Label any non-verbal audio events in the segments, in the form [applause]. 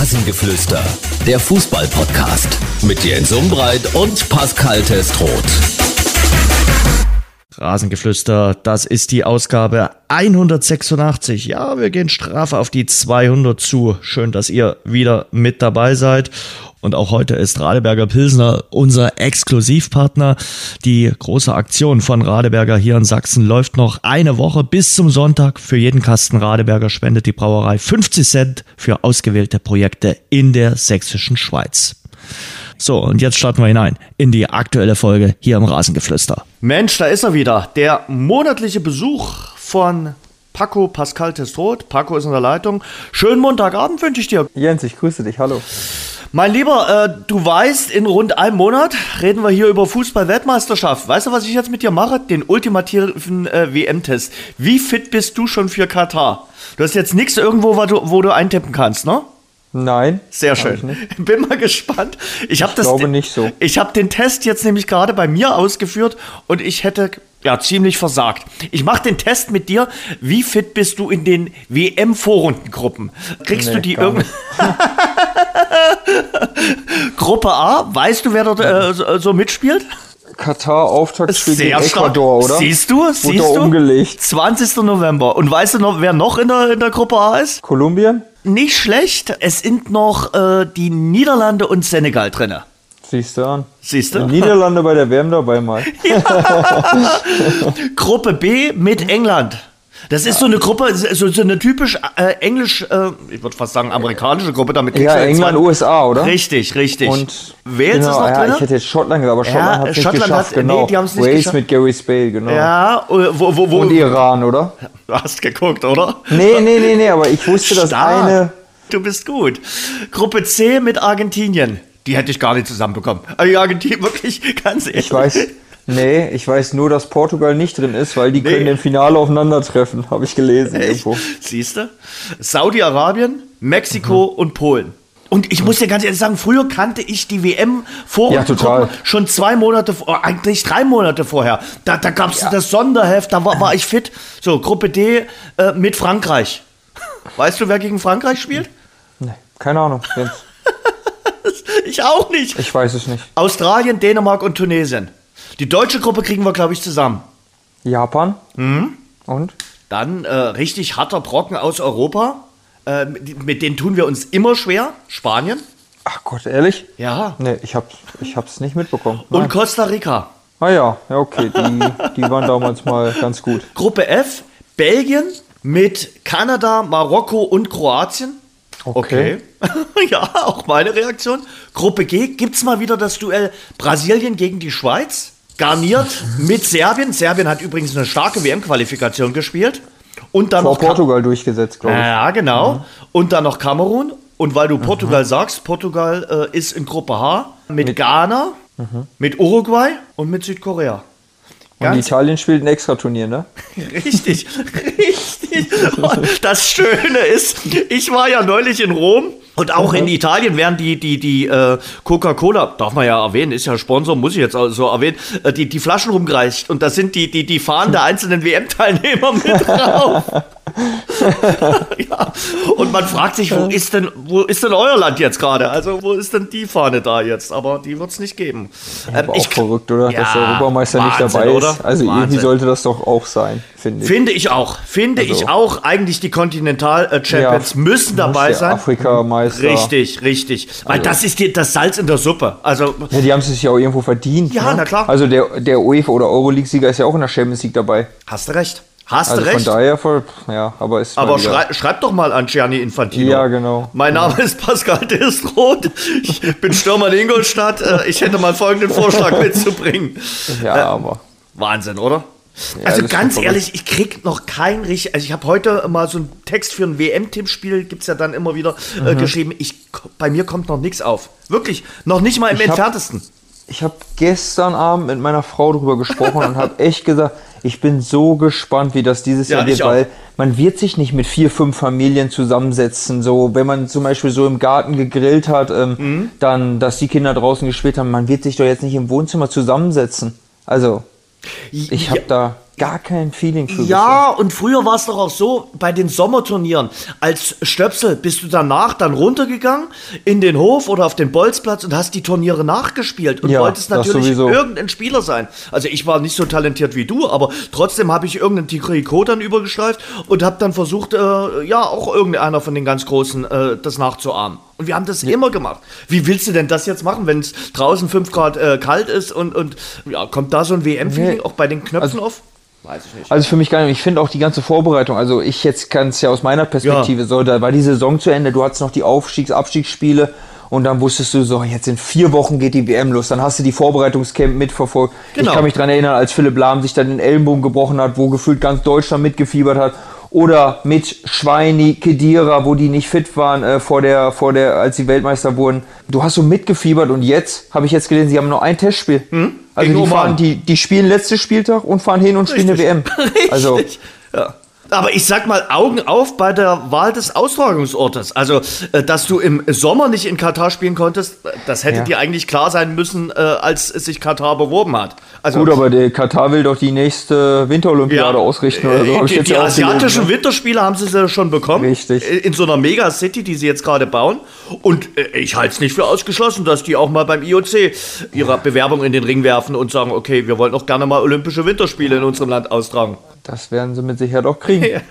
Rasengeflüster, der Fußball-Podcast mit Jens Umbreit und Pascal Testroth. Rasengeflüster, das ist die Ausgabe 186. Ja, wir gehen straff auf die 200 zu. Schön, dass ihr wieder mit dabei seid. Und auch heute ist Radeberger Pilsner unser Exklusivpartner. Die große Aktion von Radeberger hier in Sachsen läuft noch eine Woche bis zum Sonntag. Für jeden Kasten Radeberger spendet die Brauerei 50 Cent für ausgewählte Projekte in der sächsischen Schweiz. So, und jetzt starten wir hinein in die aktuelle Folge hier im Rasengeflüster. Mensch, da ist er wieder. Der monatliche Besuch von Paco Pascal Testrot. Paco ist in der Leitung. Schönen Montagabend wünsche ich dir. Jens, ich grüße dich. Hallo. Mein Lieber, äh, du weißt, in rund einem Monat reden wir hier über Fußball-Weltmeisterschaft. Weißt du, was ich jetzt mit dir mache? Den ultimativen äh, WM-Test. Wie fit bist du schon für Katar? Du hast jetzt nichts irgendwo, wo du, wo du eintippen kannst, ne? Nein. Sehr schön. [laughs] Bin mal gespannt. Ich, ich glaube nicht so. Ich habe den Test jetzt nämlich gerade bei mir ausgeführt und ich hätte ja ziemlich versagt. Ich mache den Test mit dir. Wie fit bist du in den WM-Vorrundengruppen? Kriegst nee, du die irgendwie? [laughs] Gruppe A, weißt du, wer dort äh, so, so mitspielt? Katar Auftaktspiel gegen Ecuador, oder? Siehst du? Siehst du? umgelegt. 20. November. Und weißt du noch, wer noch in der, in der Gruppe A ist? Kolumbien? Nicht schlecht. Es sind noch äh, die Niederlande und Senegal drin. Siehst du an. Siehst du? Niederlande bei der WM dabei mal. [laughs] Ja. Gruppe B mit England. Das ist so eine Gruppe, so, so eine typisch äh, englisch, äh, ich würde fast sagen amerikanische Gruppe, damit Ja, England, USA, oder? Richtig, richtig. Und Wales genau, ist noch ja, drin? Ich hätte jetzt Schottland gesagt, aber Schottland ja, hat es nicht geschafft, hat, genau. Nee, die nicht Wales geschafft. mit Gary Spade, genau. Ja, äh, wo, wo, wo, Und Iran, oder? Du hast geguckt, oder? Nee, nee, nee, nee, aber ich wusste, dass eine... Du bist gut. Gruppe C mit Argentinien. Die hätte ich gar nicht zusammenbekommen. Also Argentinien wirklich ganz ehrlich. Ich weiß... Nee, ich weiß nur, dass Portugal nicht drin ist, weil die nee. können im Finale aufeinandertreffen, habe ich gelesen irgendwo. Siehst du? Saudi-Arabien, Mexiko mhm. und Polen. Und ich muss dir ganz ehrlich sagen, früher kannte ich die WM vor ja, total. schon zwei Monate, oh, eigentlich drei Monate vorher. Da, da gab es ja. das Sonderheft, da war, war ich fit. So, Gruppe D äh, mit Frankreich. Weißt du, wer gegen Frankreich spielt? Nee, keine Ahnung. [laughs] ich auch nicht. Ich weiß es nicht. Australien, Dänemark und Tunesien. Die deutsche Gruppe kriegen wir, glaube ich, zusammen. Japan. Mhm. Und? Dann äh, richtig harter Brocken aus Europa. Äh, mit, mit denen tun wir uns immer schwer. Spanien. Ach Gott, ehrlich? Ja. Nee, ich hab's, ich hab's nicht mitbekommen. Nein. Und Costa Rica. Ah ja, ja, okay. Die, die waren damals mal ganz gut. Gruppe F, Belgien mit Kanada, Marokko und Kroatien. Okay. okay. [laughs] ja, auch meine Reaktion. Gruppe G, gibt's mal wieder das Duell Brasilien gegen die Schweiz? garniert [laughs] mit Serbien. Serbien hat übrigens eine starke WM-Qualifikation gespielt. Und dann Vor noch Portugal durchgesetzt, glaube ich. Ja, genau. Mhm. Und dann noch Kamerun. Und weil du Portugal mhm. sagst, Portugal äh, ist in Gruppe H mit, mit Ghana, mhm. mit Uruguay und mit Südkorea. Und Italien spielt ein Extra-Turnier, ne? [laughs] Richtig, richtig. Das Schöne ist, ich war ja neulich in Rom und auch in Italien werden die, die, die äh, Coca-Cola, darf man ja erwähnen, ist ja Sponsor, muss ich jetzt auch so erwähnen, äh, die, die Flaschen rumgereicht. Und da sind die, die, die Fahnen der einzelnen WM-Teilnehmer mit [laughs] drauf. [laughs] ja. Und man fragt sich, wo ist denn, wo ist denn euer Land jetzt gerade? Also, wo ist denn die Fahne da jetzt? Aber die wird es nicht geben. Ähm, auch ich, verrückt, oder? Ja, Dass der Europameister Wahnsinn, nicht dabei ist. Oder? Also, Wahnsinn. irgendwie sollte das doch auch sein, finde ich. Finde ich auch. Finde also. ich auch. Eigentlich die Kontinental-Champions ja, müssen dabei sein. Afrika-Meister. Richtig, richtig. Weil also. das ist die, das Salz in der Suppe. Also, ja, die haben es sich ja auch irgendwo verdient. Ja, ne? na klar. Also der, der UEFA oder Euroleague-Sieger ist ja auch in der Champions League dabei. Hast du recht. Hast also du recht. Von daher, voll, ja, aber ist. Aber schrei, schreib doch mal an Gianni Infantino. Ja, genau. Mein Name ja. ist Pascal Desroth. Ich bin Stürmer in Ingolstadt. Äh, ich hätte mal folgenden Vorschlag [laughs] mitzubringen. Ja, äh, aber. Wahnsinn, oder? Ja, also ganz ehrlich, ich krieg noch kein richtig. Also ich habe heute mal so einen Text für ein WM-Tippspiel, gibt es ja dann immer wieder äh, mhm. geschrieben. Ich, bei mir kommt noch nichts auf. Wirklich, noch nicht mal im ich entferntesten. Hab, ich habe gestern Abend mit meiner Frau darüber gesprochen und habe echt gesagt, ich bin so gespannt, wie das dieses ja, Jahr wird, weil man wird sich nicht mit vier, fünf Familien zusammensetzen. So, wenn man zum Beispiel so im Garten gegrillt hat, ähm, mhm. dann, dass die Kinder draußen gespielt haben, man wird sich doch jetzt nicht im Wohnzimmer zusammensetzen. Also, Ich habe da gar kein Feeling für. Ja, gefunden. und früher war es doch auch so, bei den Sommerturnieren, als Stöpsel bist du danach dann runtergegangen in den Hof oder auf den Bolzplatz und hast die Turniere nachgespielt und ja, wolltest natürlich irgendein Spieler sein. Also ich war nicht so talentiert wie du, aber trotzdem habe ich irgendeinen Trikot dann übergeschleift und habe dann versucht, äh, ja, auch irgendeiner von den ganz Großen äh, das nachzuahmen. Und wir haben das ja. immer gemacht. Wie willst du denn das jetzt machen, wenn es draußen 5 Grad äh, kalt ist und, und ja, kommt da so ein WM-Feeling nee. auch bei den Knöpfen also, auf? Weiß ich nicht. Also für mich gar nicht. Ich finde auch die ganze Vorbereitung, also ich jetzt kann es ja aus meiner Perspektive ja. so, da war die Saison zu Ende, du hattest noch die Aufstiegs-, Abstiegsspiele und dann wusstest du so, jetzt in vier Wochen geht die WM los. Dann hast du die Vorbereitungscamp mitverfolgt. Genau. Ich kann mich daran erinnern, als Philipp Lahm sich dann den Ellenbogen gebrochen hat, wo gefühlt ganz Deutschland mitgefiebert hat oder mit Schweini, Kedira, wo die nicht fit waren äh, vor der, vor der, als sie Weltmeister wurden. Du hast so mitgefiebert und jetzt habe ich jetzt gelesen, sie haben noch ein Testspiel. Hm? Also die, fahren, die, die spielen letzten Spieltag und fahren hin und Richtig. spielen eine WM. [laughs] Richtig. Also ja. Aber ich sag mal, Augen auf bei der Wahl des Austragungsortes. Also, äh, dass du im Sommer nicht in Katar spielen konntest, das hätte ja. dir eigentlich klar sein müssen, äh, als sich Katar beworben hat. Also, Gut, aber der Katar will doch die nächste Winterolympiade ja, ausrichten oder so. Die, die asiatischen ne? Winterspiele haben sie ja schon bekommen. Richtig. In so einer Megacity, die sie jetzt gerade bauen. Und äh, ich halte es nicht für ausgeschlossen, dass die auch mal beim IOC ihre Bewerbung in den Ring werfen und sagen, okay, wir wollen auch gerne mal Olympische Winterspiele in unserem Land austragen. Das werden sie mit Sicherheit auch kriegen. [laughs]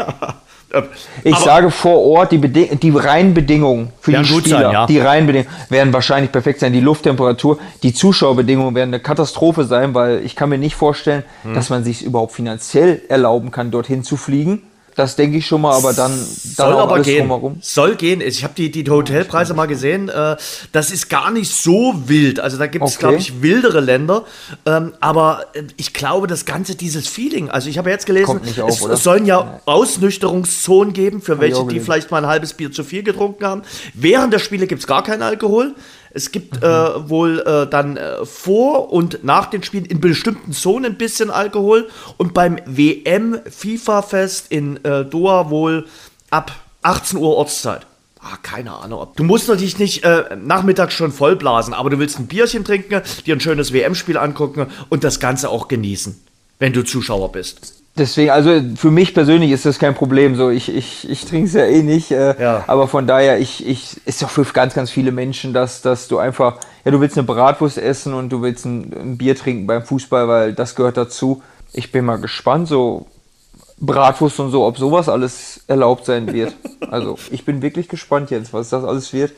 Ja. Ich Aber sage vor Ort, die, Beding die reinen Bedingungen für die Spieler, sein, ja. die reinen Bedingungen werden wahrscheinlich perfekt sein. Die Lufttemperatur, die Zuschauerbedingungen werden eine Katastrophe sein, weil ich kann mir nicht vorstellen, hm. dass man sich überhaupt finanziell erlauben kann, dorthin zu fliegen. Das denke ich schon mal, aber dann, dann soll aber gehen. Drumherum. Soll gehen. Ich habe die, die Hotelpreise mal gesehen. Äh, das ist gar nicht so wild. Also da gibt es, okay. glaube ich, wildere Länder. Ähm, aber äh, ich glaube, das Ganze, dieses Feeling. Also ich habe jetzt gelesen, auf, es sollen ja. Ausnüchterungszonen geben für welche, die vielleicht mal ein halbes Bier zu viel getrunken haben. Während der Spiele gibt es gar keinen Alkohol. Es gibt mhm. äh, wohl äh, dann äh, vor und nach den Spielen in bestimmten Zonen ein bisschen Alkohol und beim WM-FIFA-Fest in äh, Doha wohl ab 18 Uhr Ortszeit. Ah, keine Ahnung. Du musst natürlich nicht äh, nachmittags schon vollblasen, aber du willst ein Bierchen trinken, dir ein schönes WM-Spiel angucken und das Ganze auch genießen, wenn du Zuschauer bist. Deswegen, also für mich persönlich ist das kein Problem. So, ich, ich, ich trinke es ja eh nicht. Äh, ja. Aber von daher, ich, ich, ist doch für ganz, ganz viele Menschen, dass, dass du einfach, ja, du willst eine Bratwurst essen und du willst ein, ein Bier trinken beim Fußball, weil das gehört dazu. Ich bin mal gespannt, so Bratwurst und so, ob sowas alles erlaubt sein wird. [laughs] Also, ich bin wirklich gespannt jetzt, was das alles wird.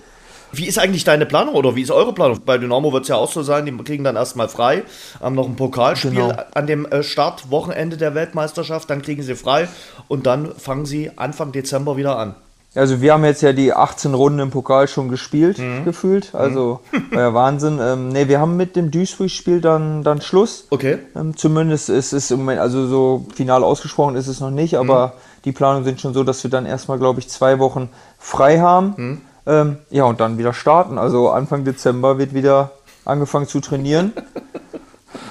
Wie ist eigentlich deine Planung oder wie ist eure Planung? Bei Dynamo wird es ja auch so sein, die kriegen dann erstmal frei, haben noch ein Pokalspiel genau. an dem äh, Startwochenende der Weltmeisterschaft, dann kriegen sie frei und dann fangen sie Anfang Dezember wieder an. Also wir haben jetzt ja die 18 Runden im Pokal schon gespielt, mhm. gefühlt. Also mhm. [laughs] ja Wahnsinn. Ähm, ne, wir haben mit dem Duisburg-Spiel dann, dann Schluss. Okay. Ähm, zumindest ist es im Moment, also so final ausgesprochen ist es noch nicht, aber mhm. die Planungen sind schon so, dass wir dann erstmal, glaube ich, zwei Wochen frei haben. Mhm. Ähm, ja, und dann wieder starten. Also Anfang Dezember wird wieder angefangen zu trainieren.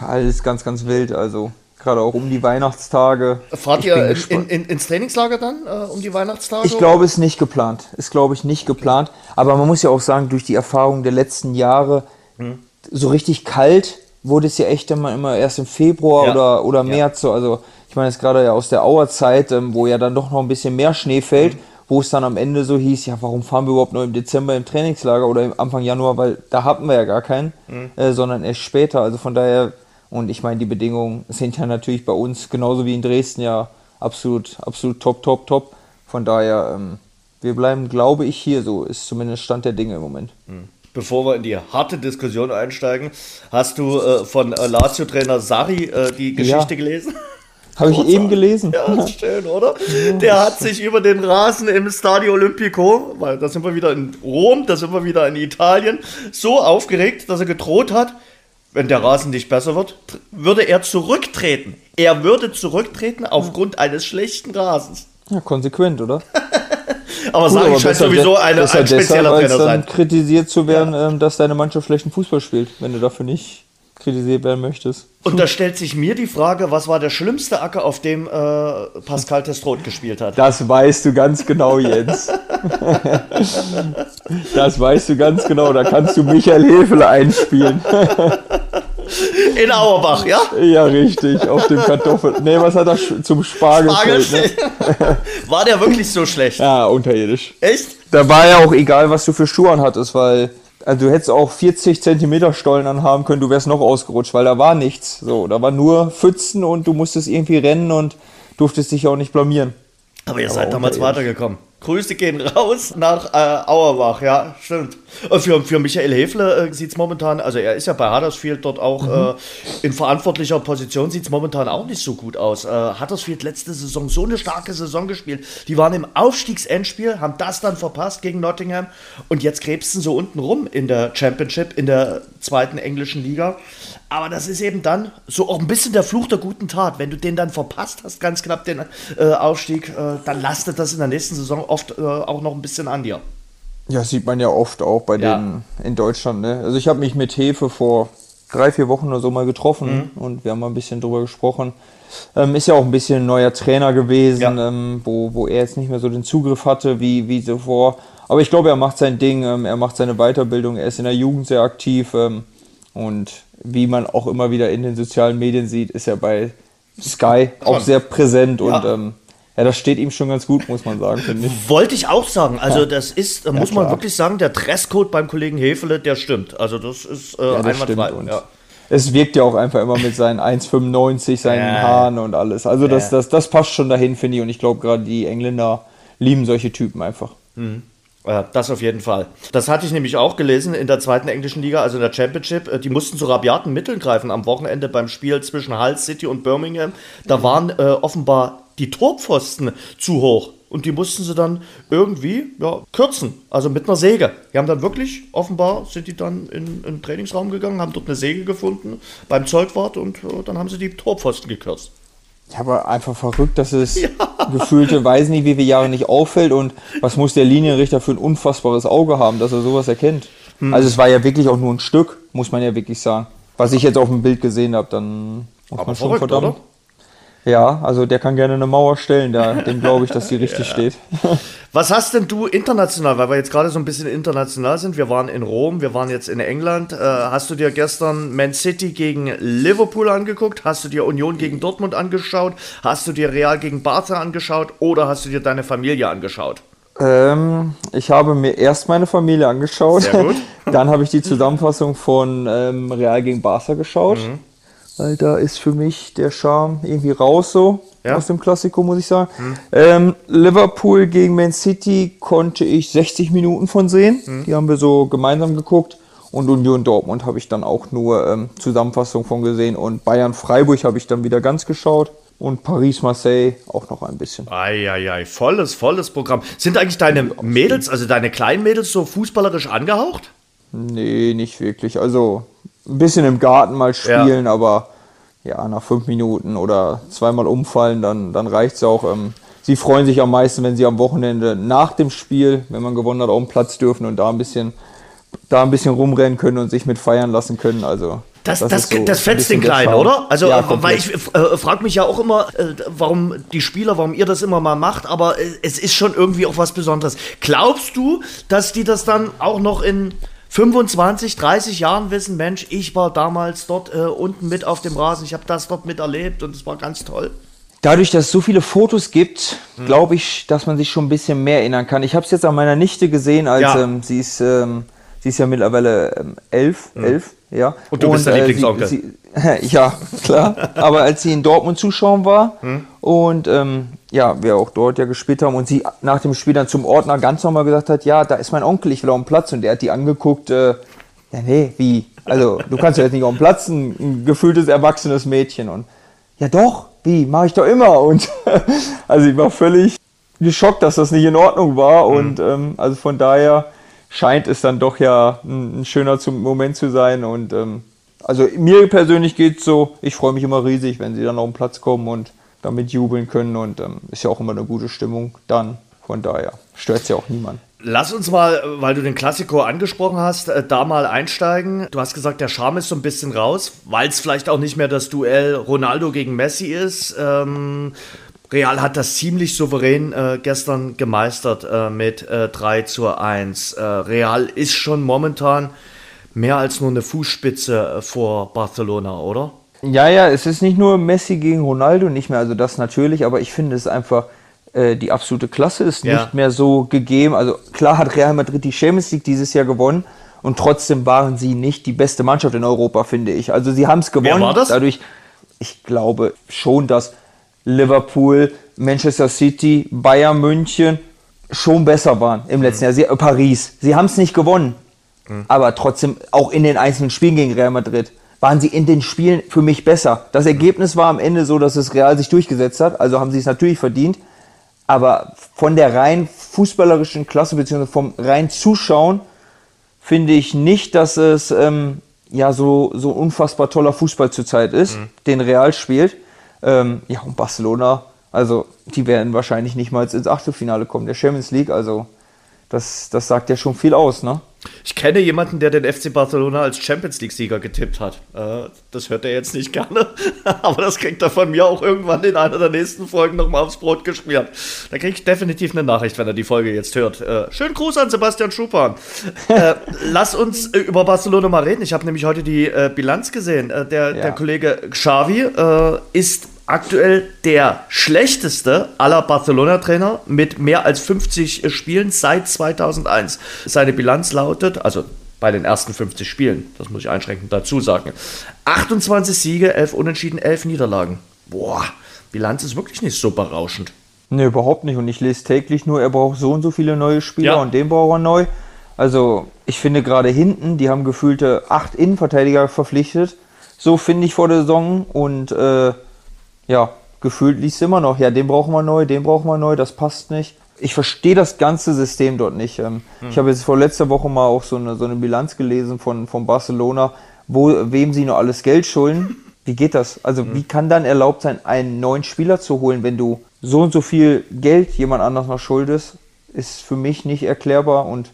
Alles ganz, ganz wild. Also gerade auch um die Weihnachtstage. Fahrt ihr in, in, ins Trainingslager dann äh, um die Weihnachtstage? Ich glaube, es ist nicht geplant. Ist, glaube ich, nicht geplant. Aber man muss ja auch sagen, durch die Erfahrung der letzten Jahre, hm. so richtig kalt wurde es ja echt immer, immer erst im Februar ja. oder, oder März. Ja. So. Also ich meine, jetzt gerade ja aus der Auerzeit, ähm, wo ja dann doch noch ein bisschen mehr Schnee fällt. Hm wo es dann am Ende so hieß, ja, warum fahren wir überhaupt nur im Dezember im Trainingslager oder im Anfang Januar, weil da hatten wir ja gar keinen, mhm. äh, sondern erst später. Also von daher, und ich meine, die Bedingungen sind ja natürlich bei uns genauso wie in Dresden ja absolut, absolut top, top, top. Von daher, ähm, wir bleiben, glaube ich, hier so, ist zumindest Stand der Dinge im Moment. Mhm. Bevor wir in die harte Diskussion einsteigen, hast du äh, von äh, Lazio-Trainer Sari äh, die Geschichte ja. gelesen? Habe ich eben gelesen. Ja, [laughs] ist schön, oder? Der hat sich über den Rasen im Stadio Olimpico, weil da sind wir wieder in Rom, da sind wir wieder in Italien, so aufgeregt, dass er gedroht hat, wenn der Rasen nicht besser wird, würde er zurücktreten. Er würde zurücktreten aufgrund eines schlechten Rasens. Ja, konsequent, oder? [laughs] aber Gut, Sari scheint sowieso ein, ein spezieller Trainer sein. kritisiert zu werden, ja. Ähm, dass deine Mannschaft schlechten Fußball spielt, wenn du dafür nicht kritisiert werden möchtest. Und da stellt sich mir die Frage, was war der schlimmste Acker, auf dem äh, Pascal Testroth gespielt hat? Das weißt du ganz genau, Jens. das weißt du ganz genau. Da kannst du Michael Hefele einspielen. In Auerbach, ja? Ja, richtig, auf dem Kartoffel. Nee, was hat er zum Spargel? Ne? [laughs] War der wirklich so schlecht? Ja, unterirdisch. Echt? Da war ja auch egal, was du für Schuhe hattest, weil also du hättest auch 40 Zentimeter Stollen anhaben können, du wärst noch ausgerutscht, weil da war nichts. So, da war nur Pfützen und du musstest irgendwie rennen und durftest dich auch nicht blamieren. Aber ihr Aber seid damals weitergekommen. Grüße gehen raus nach äh, Auerbach, ja, stimmt. Und für, für Michael Häfle äh, sieht es momentan, also er ist ja bei Huddersfield dort auch mhm. äh, in verantwortlicher Position, sieht es momentan auch nicht so gut aus. Äh, Huddersfield letzte Saison so eine starke Saison gespielt. Die waren im Aufstiegsendspiel, haben das dann verpasst gegen Nottingham und jetzt krebsen so unten rum in der Championship, in der zweiten englischen Liga. Aber das ist eben dann so auch ein bisschen der Fluch der guten Tat. Wenn du den dann verpasst hast, ganz knapp den äh, Aufstieg, äh, dann lastet das in der nächsten Saison oft äh, auch noch ein bisschen an dir. Ja, sieht man ja oft auch bei ja. denen in Deutschland. Ne? Also ich habe mich mit Hefe vor drei, vier Wochen oder so mal getroffen mhm. und wir haben mal ein bisschen drüber gesprochen. Ähm, ist ja auch ein bisschen ein neuer Trainer gewesen, ja. ähm, wo, wo er jetzt nicht mehr so den Zugriff hatte wie, wie zuvor. Aber ich glaube, er macht sein Ding, ähm, er macht seine Weiterbildung, er ist in der Jugend sehr aktiv ähm, und wie man auch immer wieder in den sozialen Medien sieht, ist er bei Sky auch sehr präsent und ja. ähm, ja, das steht ihm schon ganz gut, muss man sagen, finde ich. Wollte ich auch sagen. Also, das ist, ja, muss man klar. wirklich sagen, der Dresscode beim Kollegen Hefele, der stimmt. Also, das ist äh, ja, das einwandfrei. Ja. Es wirkt ja auch einfach immer mit seinen 1,95, seinen ja. Haaren und alles. Also, das, das, das passt schon dahin, finde ich. Und ich glaube, gerade die Engländer lieben solche Typen einfach. Mhm. Ja, das auf jeden Fall. Das hatte ich nämlich auch gelesen in der zweiten englischen Liga, also in der Championship. Äh, die mussten zu rabiaten Mitteln greifen am Wochenende beim Spiel zwischen Hull City und Birmingham. Da waren äh, offenbar die Torpfosten zu hoch. Und die mussten sie dann irgendwie ja, kürzen, also mit einer Säge. Die haben dann wirklich, offenbar sind die dann in, in den Trainingsraum gegangen, haben dort eine Säge gefunden beim Zeugwart und äh, dann haben sie die Torpfosten gekürzt. Ja, aber einfach verrückt, dass es [laughs] ja. gefühlte, weiß nicht, wie viele Jahre nicht auffällt und was muss der Linienrichter für ein unfassbares Auge haben, dass er sowas erkennt. Hm. Also es war ja wirklich auch nur ein Stück, muss man ja wirklich sagen. Was ich jetzt auf dem Bild gesehen habe, dann muss aber man schon verrückt, verdammt. Oder? Ja, also der kann gerne eine Mauer stellen, da, dem glaube ich, dass die richtig [laughs] ja. steht. [laughs] Was hast denn du international, weil wir jetzt gerade so ein bisschen international sind, wir waren in Rom, wir waren jetzt in England, äh, hast du dir gestern Man City gegen Liverpool angeguckt, hast du dir Union gegen Dortmund angeschaut, hast du dir Real gegen Barca angeschaut oder hast du dir deine Familie angeschaut? Ähm, ich habe mir erst meine Familie angeschaut, Sehr gut. [laughs] dann habe ich die Zusammenfassung von ähm, Real gegen Barca geschaut. Mhm weil da ist für mich der Charme irgendwie raus so ja? aus dem Klassiko, muss ich sagen. Hm. Ähm, Liverpool gegen Man City konnte ich 60 Minuten von sehen. Hm. Die haben wir so gemeinsam geguckt. Und Union Dortmund habe ich dann auch nur ähm, Zusammenfassung von gesehen. Und Bayern Freiburg habe ich dann wieder ganz geschaut. Und Paris-Marseille auch noch ein bisschen. Eieiei, volles, volles Programm. Sind eigentlich deine Mädels, also deine kleinen Mädels, so fußballerisch angehaucht? Nee, nicht wirklich. Also ein bisschen im Garten mal spielen, ja. aber ja, nach fünf Minuten oder zweimal umfallen, dann, dann reicht es auch. Ähm, sie freuen sich am meisten, wenn sie am Wochenende nach dem Spiel, wenn man gewonnen hat, auf den Platz dürfen und da ein bisschen, da ein bisschen rumrennen können und sich mit feiern lassen können. Also das, das, das, so das fetzt den Kleinen, oder? Also, ja, weil ich äh, frage mich ja auch immer, äh, warum die Spieler, warum ihr das immer mal macht, aber äh, es ist schon irgendwie auch was Besonderes. Glaubst du, dass die das dann auch noch in 25, 30 Jahren wissen, Mensch, ich war damals dort äh, unten mit auf dem Rasen, ich habe das dort miterlebt und es war ganz toll. Dadurch, dass es so viele Fotos gibt, hm. glaube ich, dass man sich schon ein bisschen mehr erinnern kann. Ich habe es jetzt an meiner Nichte gesehen, als ja. ähm, sie ist ähm, sie ist ja mittlerweile ähm, elf, hm. elf, ja. Und du und, bist der äh, Lieblingsonkel. Sie, sie, [laughs] ja, klar. Aber als sie in Dortmund zuschauen war hm. und ähm, ja, wir auch dort ja gespielt haben und sie nach dem Spiel dann zum Ordner ganz normal gesagt hat, ja, da ist mein Onkel, ich will auf den Platz und der hat die angeguckt, äh, ja, nee, wie? Also, du kannst ja jetzt nicht auf den Platz, ein, ein gefühltes, erwachsenes Mädchen und ja doch, wie, mache ich doch immer und [laughs] also ich war völlig geschockt, dass das nicht in Ordnung war mhm. und ähm, also von daher scheint es dann doch ja ein, ein schöner Moment zu sein und ähm, also mir persönlich geht es so, ich freue mich immer riesig, wenn sie dann auf den Platz kommen und damit jubeln können und ähm, ist ja auch immer eine gute Stimmung dann. Von daher stört es ja auch niemand. Lass uns mal, weil du den Klassiko angesprochen hast, äh, da mal einsteigen. Du hast gesagt, der Charme ist so ein bisschen raus, weil es vielleicht auch nicht mehr das Duell Ronaldo gegen Messi ist. Ähm, Real hat das ziemlich souverän äh, gestern gemeistert äh, mit äh, 3 zu 1. Äh, Real ist schon momentan mehr als nur eine Fußspitze äh, vor Barcelona, oder? Ja, ja, es ist nicht nur Messi gegen Ronaldo, nicht mehr, also das natürlich, aber ich finde es einfach, äh, die absolute Klasse ist ja. nicht mehr so gegeben. Also klar hat Real Madrid die Champions League dieses Jahr gewonnen und trotzdem waren sie nicht die beste Mannschaft in Europa, finde ich. Also sie haben es gewonnen. Wer war das? Dadurch, ich glaube schon, dass Liverpool, Manchester City, Bayern München schon besser waren im letzten mhm. Jahr. Sie, äh, Paris. Sie haben es nicht gewonnen. Mhm. Aber trotzdem, auch in den einzelnen Spielen gegen Real Madrid, waren sie in den Spielen für mich besser. Das Ergebnis war am Ende so, dass es Real sich durchgesetzt hat. Also haben sie es natürlich verdient. Aber von der rein fußballerischen Klasse, beziehungsweise vom rein Zuschauen, finde ich nicht, dass es ähm, ja so, so unfassbar toller Fußball zurzeit ist, mhm. den Real spielt. Ähm, ja, und Barcelona, also die werden wahrscheinlich nicht mal ins Achtelfinale kommen, der Champions League. Also das, das sagt ja schon viel aus, ne? Ich kenne jemanden, der den FC Barcelona als Champions League-Sieger getippt hat. Äh, das hört er jetzt nicht [laughs] gerne, aber das kriegt er von mir auch irgendwann in einer der nächsten Folgen nochmal aufs Brot geschmiert. Da kriege ich definitiv eine Nachricht, wenn er die Folge jetzt hört. Äh, schönen Gruß an Sebastian Schupan. Äh, [laughs] lass uns über Barcelona mal reden. Ich habe nämlich heute die Bilanz gesehen. der, ja. der Kollege Xavi ist aktuell der schlechteste aller Barcelona-Trainer mit mehr als 50 Spielen seit 2001. Seine Bilanz lautet, also bei den ersten 50 Spielen, das muss ich einschränkend dazu sagen, 28 Siege, 11 Unentschieden, 11 Niederlagen. Boah, Bilanz ist wirklich nicht so berauschend. Nee, überhaupt nicht. Und ich lese täglich nur, er braucht so und so viele neue Spieler ja. und den braucht er neu. Also ich finde gerade hinten, die haben gefühlte acht Innenverteidiger verpflichtet. So finde ich vor der Saison. Und äh, ja, gefühlt liest immer noch, ja, den brauchen wir neu, den brauchen wir neu, das passt nicht. Ich verstehe das ganze System dort nicht. Ähm, hm. Ich habe jetzt vor letzter Woche mal auch so eine, so eine Bilanz gelesen von, von Barcelona, wo, wem sie noch alles Geld schulden. Wie geht das? Also, hm. wie kann dann erlaubt sein, einen neuen Spieler zu holen, wenn du so und so viel Geld jemand anders noch schuldest? Ist für mich nicht erklärbar und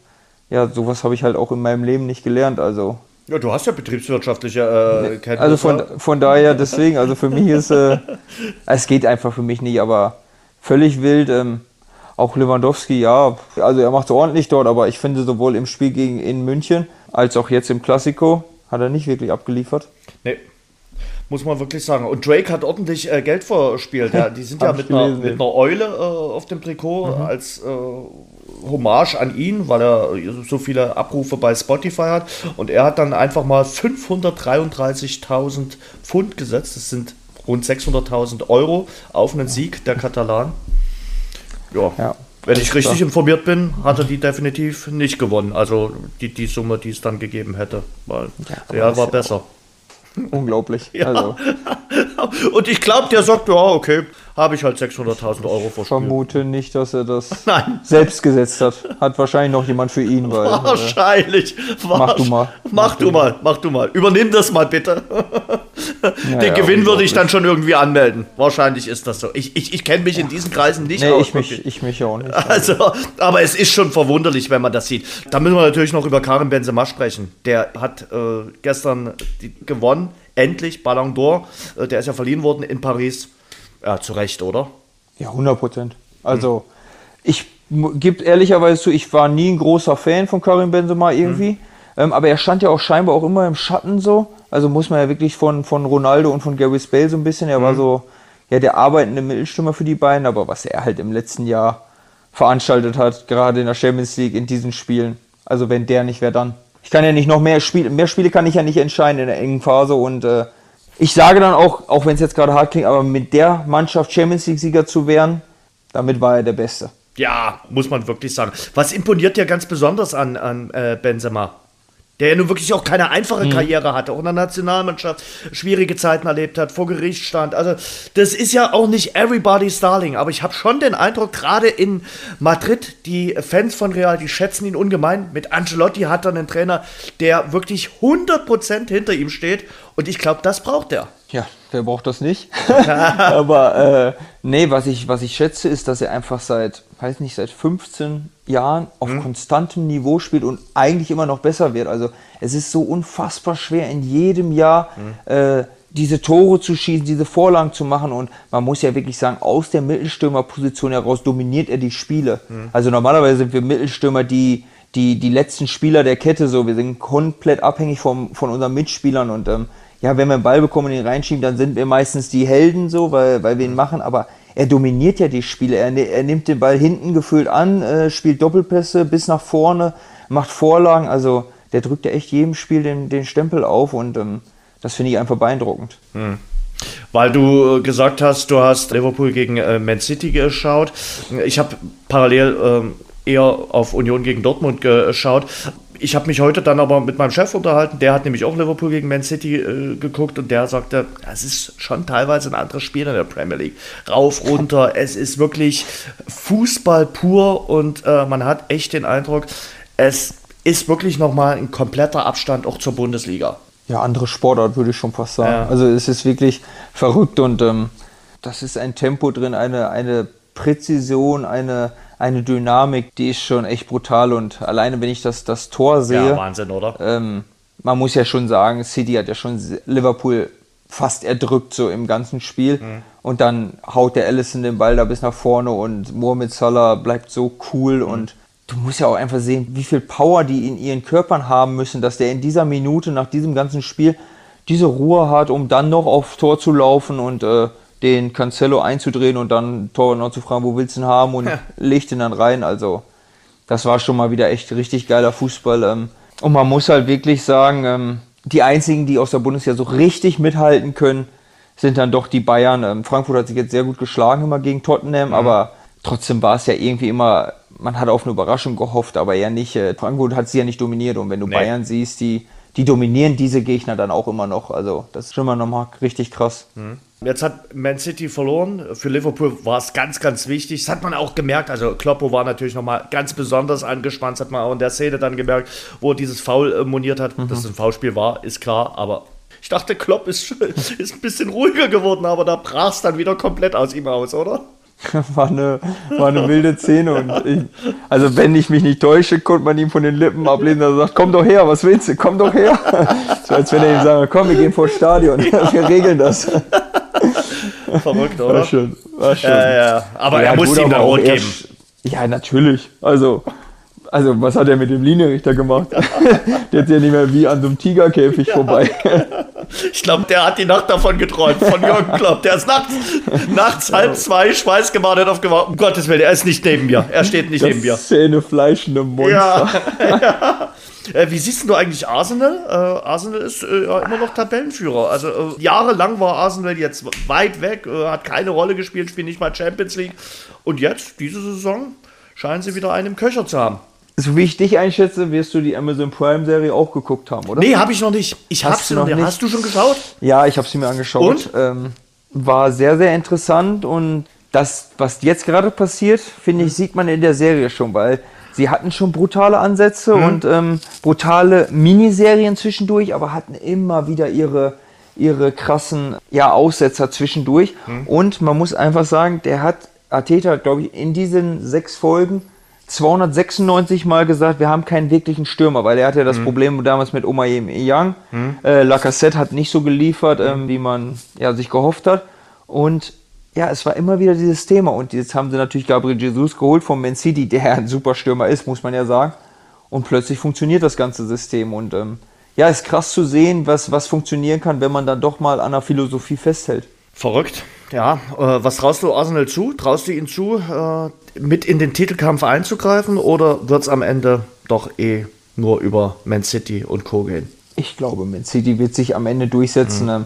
ja, sowas habe ich halt auch in meinem Leben nicht gelernt. Also, ja, du hast ja betriebswirtschaftliche äh, Kenntnisse. Also von, von daher, deswegen, also für mich ist, äh, [laughs] es geht einfach für mich nicht, aber völlig wild. Ähm, auch Lewandowski, ja, also er macht es ordentlich dort, aber ich finde sowohl im Spiel gegen in München als auch jetzt im Klassiko hat er nicht wirklich abgeliefert. Nee, muss man wirklich sagen. Und Drake hat ordentlich äh, Geld verspielt. Ja, die sind ja [laughs] mit einer, mit einer, Eule äh, auf dem Trikot mhm. als äh, Hommage an ihn, weil er so viele Abrufe bei Spotify hat. Und er hat dann einfach mal 533.000 Pfund gesetzt. Das sind rund 600.000 Euro auf einen Sieg der Katalanen. Ja. ja. Wenn ich richtig informiert bin, hat er die definitiv nicht gewonnen. Also die, die Summe, die es dann gegeben hätte. Weil ja, Real war besser. Unglaublich. [laughs] Ja. Also. [laughs] Und ich glaube, der sagt, ja, okay, habe ich halt 600.000 Euro verspielt. Ich vermute nicht, dass er das [laughs] Nein. selbst gesetzt hat. Hat wahrscheinlich noch jemand für ihn. Weil, äh, wahrscheinlich. Äh, mach du mal. Mach, mach du mal, mach du mal. Übernimm das mal bitte. [laughs] Den ja, Gewinn würde ich dann schon irgendwie anmelden. Wahrscheinlich ist das so. Ich, ich, ich kenne mich in diesen Kreisen nicht nee, aus. Ich mich, ich mich auch nicht. Also, aber es ist schon verwunderlich, wenn man das sieht. Da müssen wir natürlich noch über Karim Benzema sprechen. Der hat äh, gestern die, gewonnen. Endlich Ballon d'Or. Äh, der ist ja verliehen worden in Paris. Ja, zu Recht, oder? Ja, 100 Prozent. Also, hm. ich gebe ehrlicherweise zu, ich war nie ein großer Fan von Karim Benzema irgendwie. Hm. Ähm, aber er stand ja auch scheinbar auch immer im Schatten so. Also muss man ja wirklich von, von Ronaldo und von Gary Bale so ein bisschen. Er hm. war so ja, der arbeitende Mittelstürmer für die beiden. Aber was er halt im letzten Jahr veranstaltet hat, gerade in der Champions League, in diesen Spielen. Also wenn der nicht, wer dann? Ich kann ja nicht noch mehr Spiele, mehr Spiele kann ich ja nicht entscheiden in der engen Phase und äh, ich sage dann auch, auch wenn es jetzt gerade hart klingt, aber mit der Mannschaft Champions League-Sieger zu werden, damit war er der Beste. Ja, muss man wirklich sagen. Was imponiert dir ganz besonders an, an äh, Benzema? Der ja nun wirklich auch keine einfache mhm. Karriere hatte, auch in der Nationalmannschaft schwierige Zeiten erlebt hat, vor Gericht stand. Also das ist ja auch nicht everybody's darling, aber ich habe schon den Eindruck, gerade in Madrid, die Fans von Real, die schätzen ihn ungemein. Mit Ancelotti hat er einen Trainer, der wirklich 100% hinter ihm steht und ich glaube, das braucht er. Ja, wer braucht das nicht? [laughs] aber äh, nee, was ich, was ich schätze, ist, dass er einfach seit, weiß nicht, seit 15 Jahren auf mhm. konstantem Niveau spielt und eigentlich immer noch besser wird. Also es ist so unfassbar schwer, in jedem Jahr mhm. äh, diese Tore zu schießen, diese Vorlagen zu machen. Und man muss ja wirklich sagen, aus der Mittelstürmerposition heraus dominiert er die Spiele. Mhm. Also normalerweise sind wir Mittelstürmer, die, die, die letzten Spieler der Kette so. Wir sind komplett abhängig vom, von unseren Mitspielern und ähm, ja, wenn wir einen Ball bekommen und ihn reinschieben, dann sind wir meistens die Helden so, weil, weil wir ihn machen, aber er dominiert ja die Spiele. Er, er nimmt den Ball hinten gefühlt an, äh, spielt Doppelpässe bis nach vorne, macht Vorlagen, also der drückt ja echt jedem Spiel den, den Stempel auf und ähm, das finde ich einfach beeindruckend. Hm. Weil du äh, gesagt hast, du hast Liverpool gegen äh, Man City geschaut. Ich habe parallel ähm, eher auf Union gegen Dortmund geschaut. Ich habe mich heute dann aber mit meinem Chef unterhalten, der hat nämlich auch Liverpool gegen Man City äh, geguckt und der sagte, es ist schon teilweise ein anderes Spiel in der Premier League. Rauf, runter, [laughs] es ist wirklich Fußball pur und äh, man hat echt den Eindruck, es ist wirklich nochmal ein kompletter Abstand auch zur Bundesliga. Ja, andere Sportart würde ich schon fast sagen. Ja. Also es ist wirklich verrückt und ähm, das ist ein Tempo drin, eine, eine Präzision, eine, eine Dynamik, die ist schon echt brutal. Und alleine, wenn ich das, das Tor sehe. Ja, Wahnsinn, oder? Ähm, man muss ja schon sagen, City hat ja schon Liverpool fast erdrückt, so im ganzen Spiel. Mhm. Und dann haut der Allison den Ball da bis nach vorne und Mohamed Salah bleibt so cool mhm. und du musst ja auch einfach sehen, wie viel Power die in ihren Körpern haben müssen, dass der in dieser Minute nach diesem ganzen Spiel diese Ruhe hat, um dann noch aufs Tor zu laufen und äh, den Cancelo einzudrehen und dann Tor noch zu fragen, wo willst du ihn haben und ja. legt ihn dann rein. Also das war schon mal wieder echt richtig geiler Fußball. Ähm. Und man muss halt wirklich sagen, ähm, die einzigen, die aus der Bundesliga so richtig mithalten können, sind dann doch die Bayern. Ähm, Frankfurt hat sich jetzt sehr gut geschlagen immer gegen Tottenham, mhm. aber trotzdem war es ja irgendwie immer, man hat auf eine Überraschung gehofft, aber ja nicht. Äh, Frankfurt hat sie ja nicht dominiert und wenn du nee. Bayern siehst, die die dominieren diese Gegner dann auch immer noch. Also das ist schon mal nochmal richtig krass. Mhm. Jetzt hat Man City verloren. Für Liverpool war es ganz, ganz wichtig. Das hat man auch gemerkt. Also Kloppo war natürlich nochmal ganz besonders angespannt. Das hat man auch in der Szene dann gemerkt, wo er dieses Foul äh, moniert hat. Mhm. Dass es ein Foulspiel war, ist klar. Aber ich dachte, Klopp ist, [laughs] ist ein bisschen ruhiger geworden. Aber da brach es dann wieder komplett aus ihm aus, oder? [laughs] war eine, war eine wilde Szene. Und ich, also wenn ich mich nicht täusche, konnte man ihm von den Lippen ablesen, dass er sagt, komm doch her, was willst du, komm doch her. [laughs] So als wenn er ihm sagt, komm, wir gehen vor das Stadion, wir regeln das. [laughs] Verrückt, oder? War schön, war schön. Ja, ja. Aber ja, er muss ihm da rot geben. Ja, natürlich. Also, also was hat er mit dem Linienrichter gemacht? [laughs] der ist ja nicht mehr wie an so einem Tigerkäfig vorbei. [laughs] Ich glaube, der hat die Nacht davon geträumt, von Jürgen Klopp. Der ist nachts, nachts halb zwei, schweißgebadet aufgewacht. Um Gottes Willen, er ist nicht neben mir. Er steht nicht das neben mir. Zähnefleischende Monster. Ja, [laughs] ja. Äh, wie siehst du eigentlich Arsenal? Äh, Arsenal ist äh, immer noch Tabellenführer. Also äh, jahrelang war Arsenal jetzt weit weg, äh, hat keine Rolle gespielt, spielt nicht mal Champions League. Und jetzt, diese Saison, scheinen sie wieder einen im Köcher zu haben. So wie ich dich einschätze, wirst du die Amazon Prime Serie auch geguckt haben, oder? Nee, habe ich noch nicht. Ich habe sie noch nicht. Hast du schon geschaut? Ja, ich habe sie mir angeschaut. Und? Ähm, war sehr, sehr interessant und das, was jetzt gerade passiert, finde ich, sieht man in der Serie schon, weil sie hatten schon brutale Ansätze mhm. und ähm, brutale Miniserien zwischendurch, aber hatten immer wieder ihre, ihre krassen ja, Aussetzer zwischendurch. Mhm. Und man muss einfach sagen, der hat, Ateta, glaube ich, in diesen sechs Folgen 296 Mal gesagt, wir haben keinen wirklichen Stürmer, weil er hatte das mhm. Problem damals mit Omayem Young. Mhm. Äh, Lacassette hat nicht so geliefert, ähm, wie man ja, sich gehofft hat. Und ja, es war immer wieder dieses Thema. Und jetzt haben sie natürlich Gabriel Jesus geholt vom Man City, der ein super Stürmer ist, muss man ja sagen. Und plötzlich funktioniert das ganze System. Und ähm, ja, ist krass zu sehen, was, was funktionieren kann, wenn man dann doch mal an der Philosophie festhält. Verrückt. Ja, äh, was traust du Arsenal zu? Traust du ihnen zu, äh, mit in den Titelkampf einzugreifen oder wird es am Ende doch eh nur über Man City und Co. gehen? Ich glaube, Man City wird sich am Ende durchsetzen, mhm. ähm,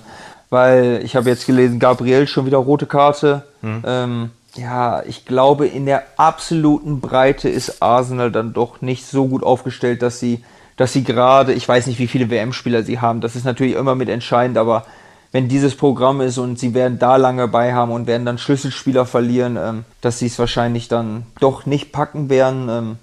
weil ich habe jetzt gelesen, Gabriel schon wieder rote Karte. Mhm. Ähm, ja, ich glaube, in der absoluten Breite ist Arsenal dann doch nicht so gut aufgestellt, dass sie, dass sie gerade, ich weiß nicht, wie viele WM-Spieler sie haben, das ist natürlich immer mit entscheidend, aber wenn dieses Programm ist und sie werden da lange bei haben und werden dann Schlüsselspieler verlieren, ähm, dass sie es wahrscheinlich dann doch nicht packen werden. Ähm,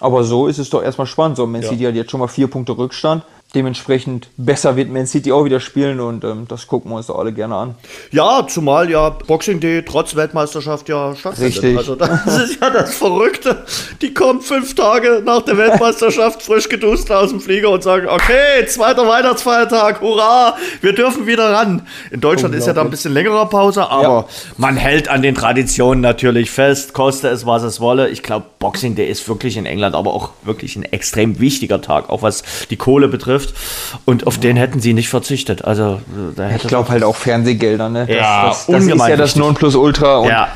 aber so ist es doch erstmal spannend. So, Man City ja. hat jetzt schon mal vier Punkte Rückstand. Dementsprechend besser wird Man City auch wieder spielen und ähm, das gucken wir uns doch alle gerne an. Ja, zumal ja Boxing Day trotz Weltmeisterschaft ja stattfindet. Richtig. Also das [laughs] ist ja das Verrückte. Die kommen fünf Tage nach der Weltmeisterschaft frisch geduscht aus dem Flieger und sagen, okay, zweiter Weihnachtsfeiertag, hurra, wir dürfen wieder ran. In Deutschland ist ja da ein bisschen längere Pause, aber ja. man hält an den Traditionen natürlich fest, koste es, was es wolle. Ich glaube, Boxing Day ist wirklich in England aber auch wirklich ein extrem wichtiger Tag, auch was die Kohle betrifft. Und auf ja. den hätten sie nicht verzichtet. Also, da hätte ich glaube halt auch Fernsehgelder, ne? Das, ja, das, das, das ist ja das Nonplusultra. Und ja.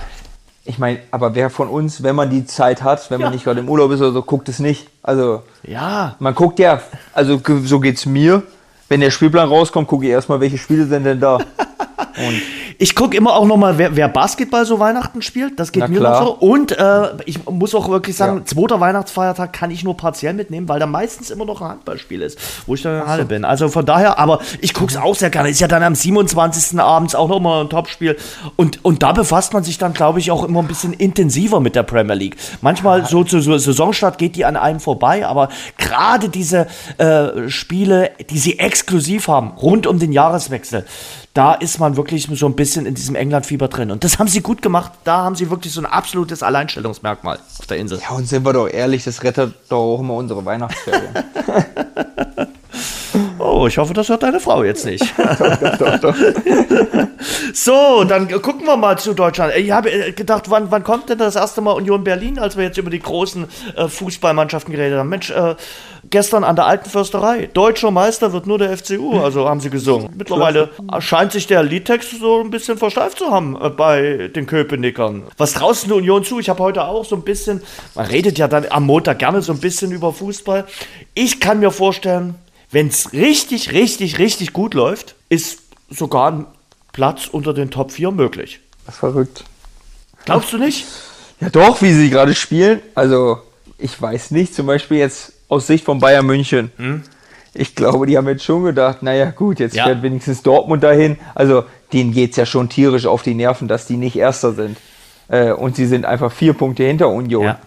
Ich meine, aber wer von uns, wenn man die Zeit hat, wenn ja. man nicht gerade im Urlaub ist oder so, guckt es nicht. Also, ja. man guckt ja, also so geht es mir. Wenn der Spielplan rauskommt, gucke ich erstmal, welche Spiele sind denn da. [laughs] Und ich gucke immer auch nochmal, wer, wer Basketball so Weihnachten spielt. Das geht Na mir klar. noch so. Und äh, ich muss auch wirklich sagen, ja. zweiter Weihnachtsfeiertag kann ich nur partiell mitnehmen, weil da meistens immer noch ein Handballspiel ist, wo ich dann in der Halle so. bin. Also von daher, aber ich gucke es auch sehr gerne. Ist ja dann am 27. abends auch nochmal ein Topspiel. Und, und da befasst man sich dann, glaube ich, auch immer ein bisschen intensiver mit der Premier League. Manchmal ja. so zur so Saisonstart geht die an einem vorbei, aber gerade diese äh, Spiele, die sie exklusiv haben, rund um den Jahreswechsel, da ist man wirklich so ein bisschen in diesem England-Fieber drin. Und das haben sie gut gemacht. Da haben sie wirklich so ein absolutes Alleinstellungsmerkmal auf der Insel. Ja, und sind wir doch ehrlich, das rettet doch auch immer unsere Weihnachtsferien. [laughs] Oh, ich hoffe, das hört deine Frau jetzt nicht. [laughs] doch, doch, doch, doch. so, dann gucken wir mal zu Deutschland. Ich habe äh, gedacht, wann, wann kommt denn das erste Mal Union Berlin, als wir jetzt über die großen äh, Fußballmannschaften geredet haben? Mensch, äh, gestern an der alten Försterei. Deutscher Meister wird nur der FCU, also haben sie gesungen. Mittlerweile scheint sich der Liedtext so ein bisschen versteift zu haben äh, bei den Köpenickern. Was draußen der Union zu? Ich habe heute auch so ein bisschen, man redet ja dann am Montag gerne so ein bisschen über Fußball. Ich kann mir vorstellen, wenn es richtig, richtig, richtig gut läuft, ist sogar ein Platz unter den Top 4 möglich. Das ist verrückt. Glaubst du nicht? Ja, doch, wie sie gerade spielen. Also, ich weiß nicht, zum Beispiel jetzt aus Sicht von Bayern München. Hm? Ich glaube, die haben jetzt schon gedacht, naja, gut, jetzt ja. fährt wenigstens Dortmund dahin. Also, denen geht es ja schon tierisch auf die Nerven, dass die nicht Erster sind. Äh, und sie sind einfach vier Punkte hinter Union. Ja.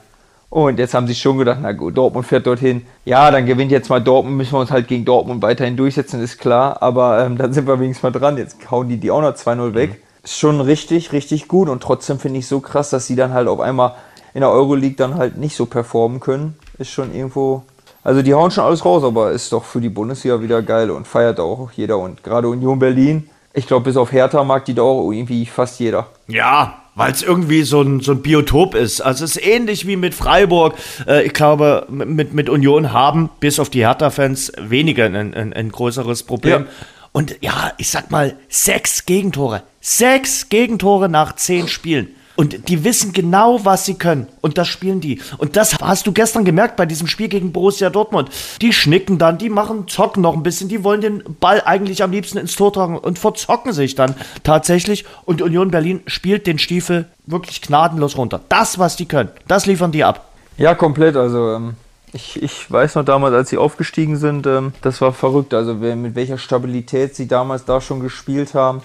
Und jetzt haben sie schon gedacht, na gut, Dortmund fährt dorthin. Ja, dann gewinnt jetzt mal Dortmund, müssen wir uns halt gegen Dortmund weiterhin durchsetzen, ist klar. Aber ähm, dann sind wir wenigstens mal dran. Jetzt hauen die die auch noch 2-0 weg. Mhm. Ist schon richtig, richtig gut. Und trotzdem finde ich so krass, dass sie dann halt auf einmal in der Euroleague dann halt nicht so performen können. Ist schon irgendwo. Also die hauen schon alles raus, aber ist doch für die Bundesliga wieder geil und feiert auch jeder. Und gerade Union Berlin, ich glaube, bis auf Hertha mag die da auch irgendwie fast jeder. Ja, weil es irgendwie so ein, so ein Biotop ist. Also es ist ähnlich wie mit Freiburg. Äh, ich glaube, mit, mit Union haben bis auf die Hertha-Fans weniger ein, ein, ein größeres Problem. Ja. Und ja, ich sag mal, sechs Gegentore. Sechs Gegentore nach zehn Spielen. Und die wissen genau, was sie können. Und das spielen die. Und das hast du gestern gemerkt bei diesem Spiel gegen Borussia Dortmund. Die schnicken dann, die machen, zocken noch ein bisschen, die wollen den Ball eigentlich am liebsten ins Tor tragen und verzocken sich dann tatsächlich. Und Union Berlin spielt den Stiefel wirklich gnadenlos runter. Das, was die können, das liefern die ab. Ja, komplett. Also ähm, ich, ich weiß noch damals, als sie aufgestiegen sind, ähm, das war verrückt. Also mit welcher Stabilität sie damals da schon gespielt haben.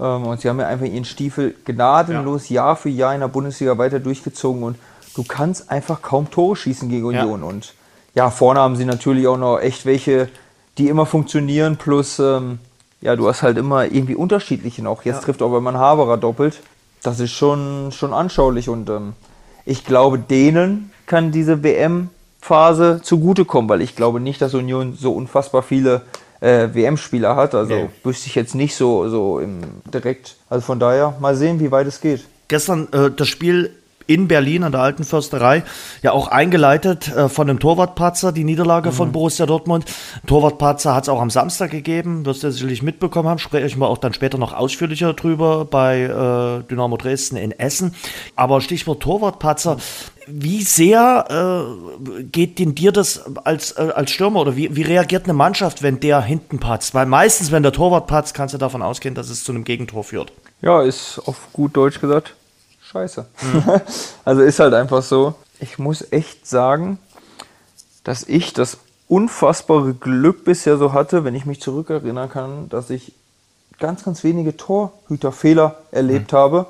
Ähm, und sie haben ja einfach ihren Stiefel gnadenlos ja. Jahr für Jahr in der Bundesliga weiter durchgezogen und du kannst einfach kaum Tore schießen gegen Union. Ja. Und ja, vorne haben sie natürlich auch noch echt welche, die immer funktionieren, plus ähm, ja, du hast halt immer irgendwie unterschiedliche noch. Jetzt ja. trifft auch man Haberer doppelt. Das ist schon, schon anschaulich und ähm, ich glaube, denen kann diese WM-Phase zugutekommen, weil ich glaube nicht, dass Union so unfassbar viele äh, WM-Spieler hat. Also nee. wüsste ich jetzt nicht so, so im direkt. Also von daher mal sehen, wie weit es geht. Gestern äh, das Spiel in Berlin an der alten Försterei, ja auch eingeleitet äh, von dem Torwartpatzer, die Niederlage mhm. von Borussia Dortmund. Torwartpatzer hat es auch am Samstag gegeben, wirst du sicherlich mitbekommen haben, sprechen wir auch dann später noch ausführlicher drüber bei äh, Dynamo Dresden in Essen. Aber Stichwort Torwartpatzer, wie sehr äh, geht denn dir das als, äh, als Stürmer oder wie, wie reagiert eine Mannschaft, wenn der hinten patzt? Weil meistens, wenn der Torwart patzt, kannst du davon ausgehen, dass es zu einem Gegentor führt. Ja, ist auf gut Deutsch gesagt scheiße. Mhm. [laughs] also ist halt einfach so. Ich muss echt sagen, dass ich das unfassbare Glück bisher so hatte, wenn ich mich zurückerinnern kann, dass ich ganz, ganz wenige Torhüterfehler erlebt mhm. habe.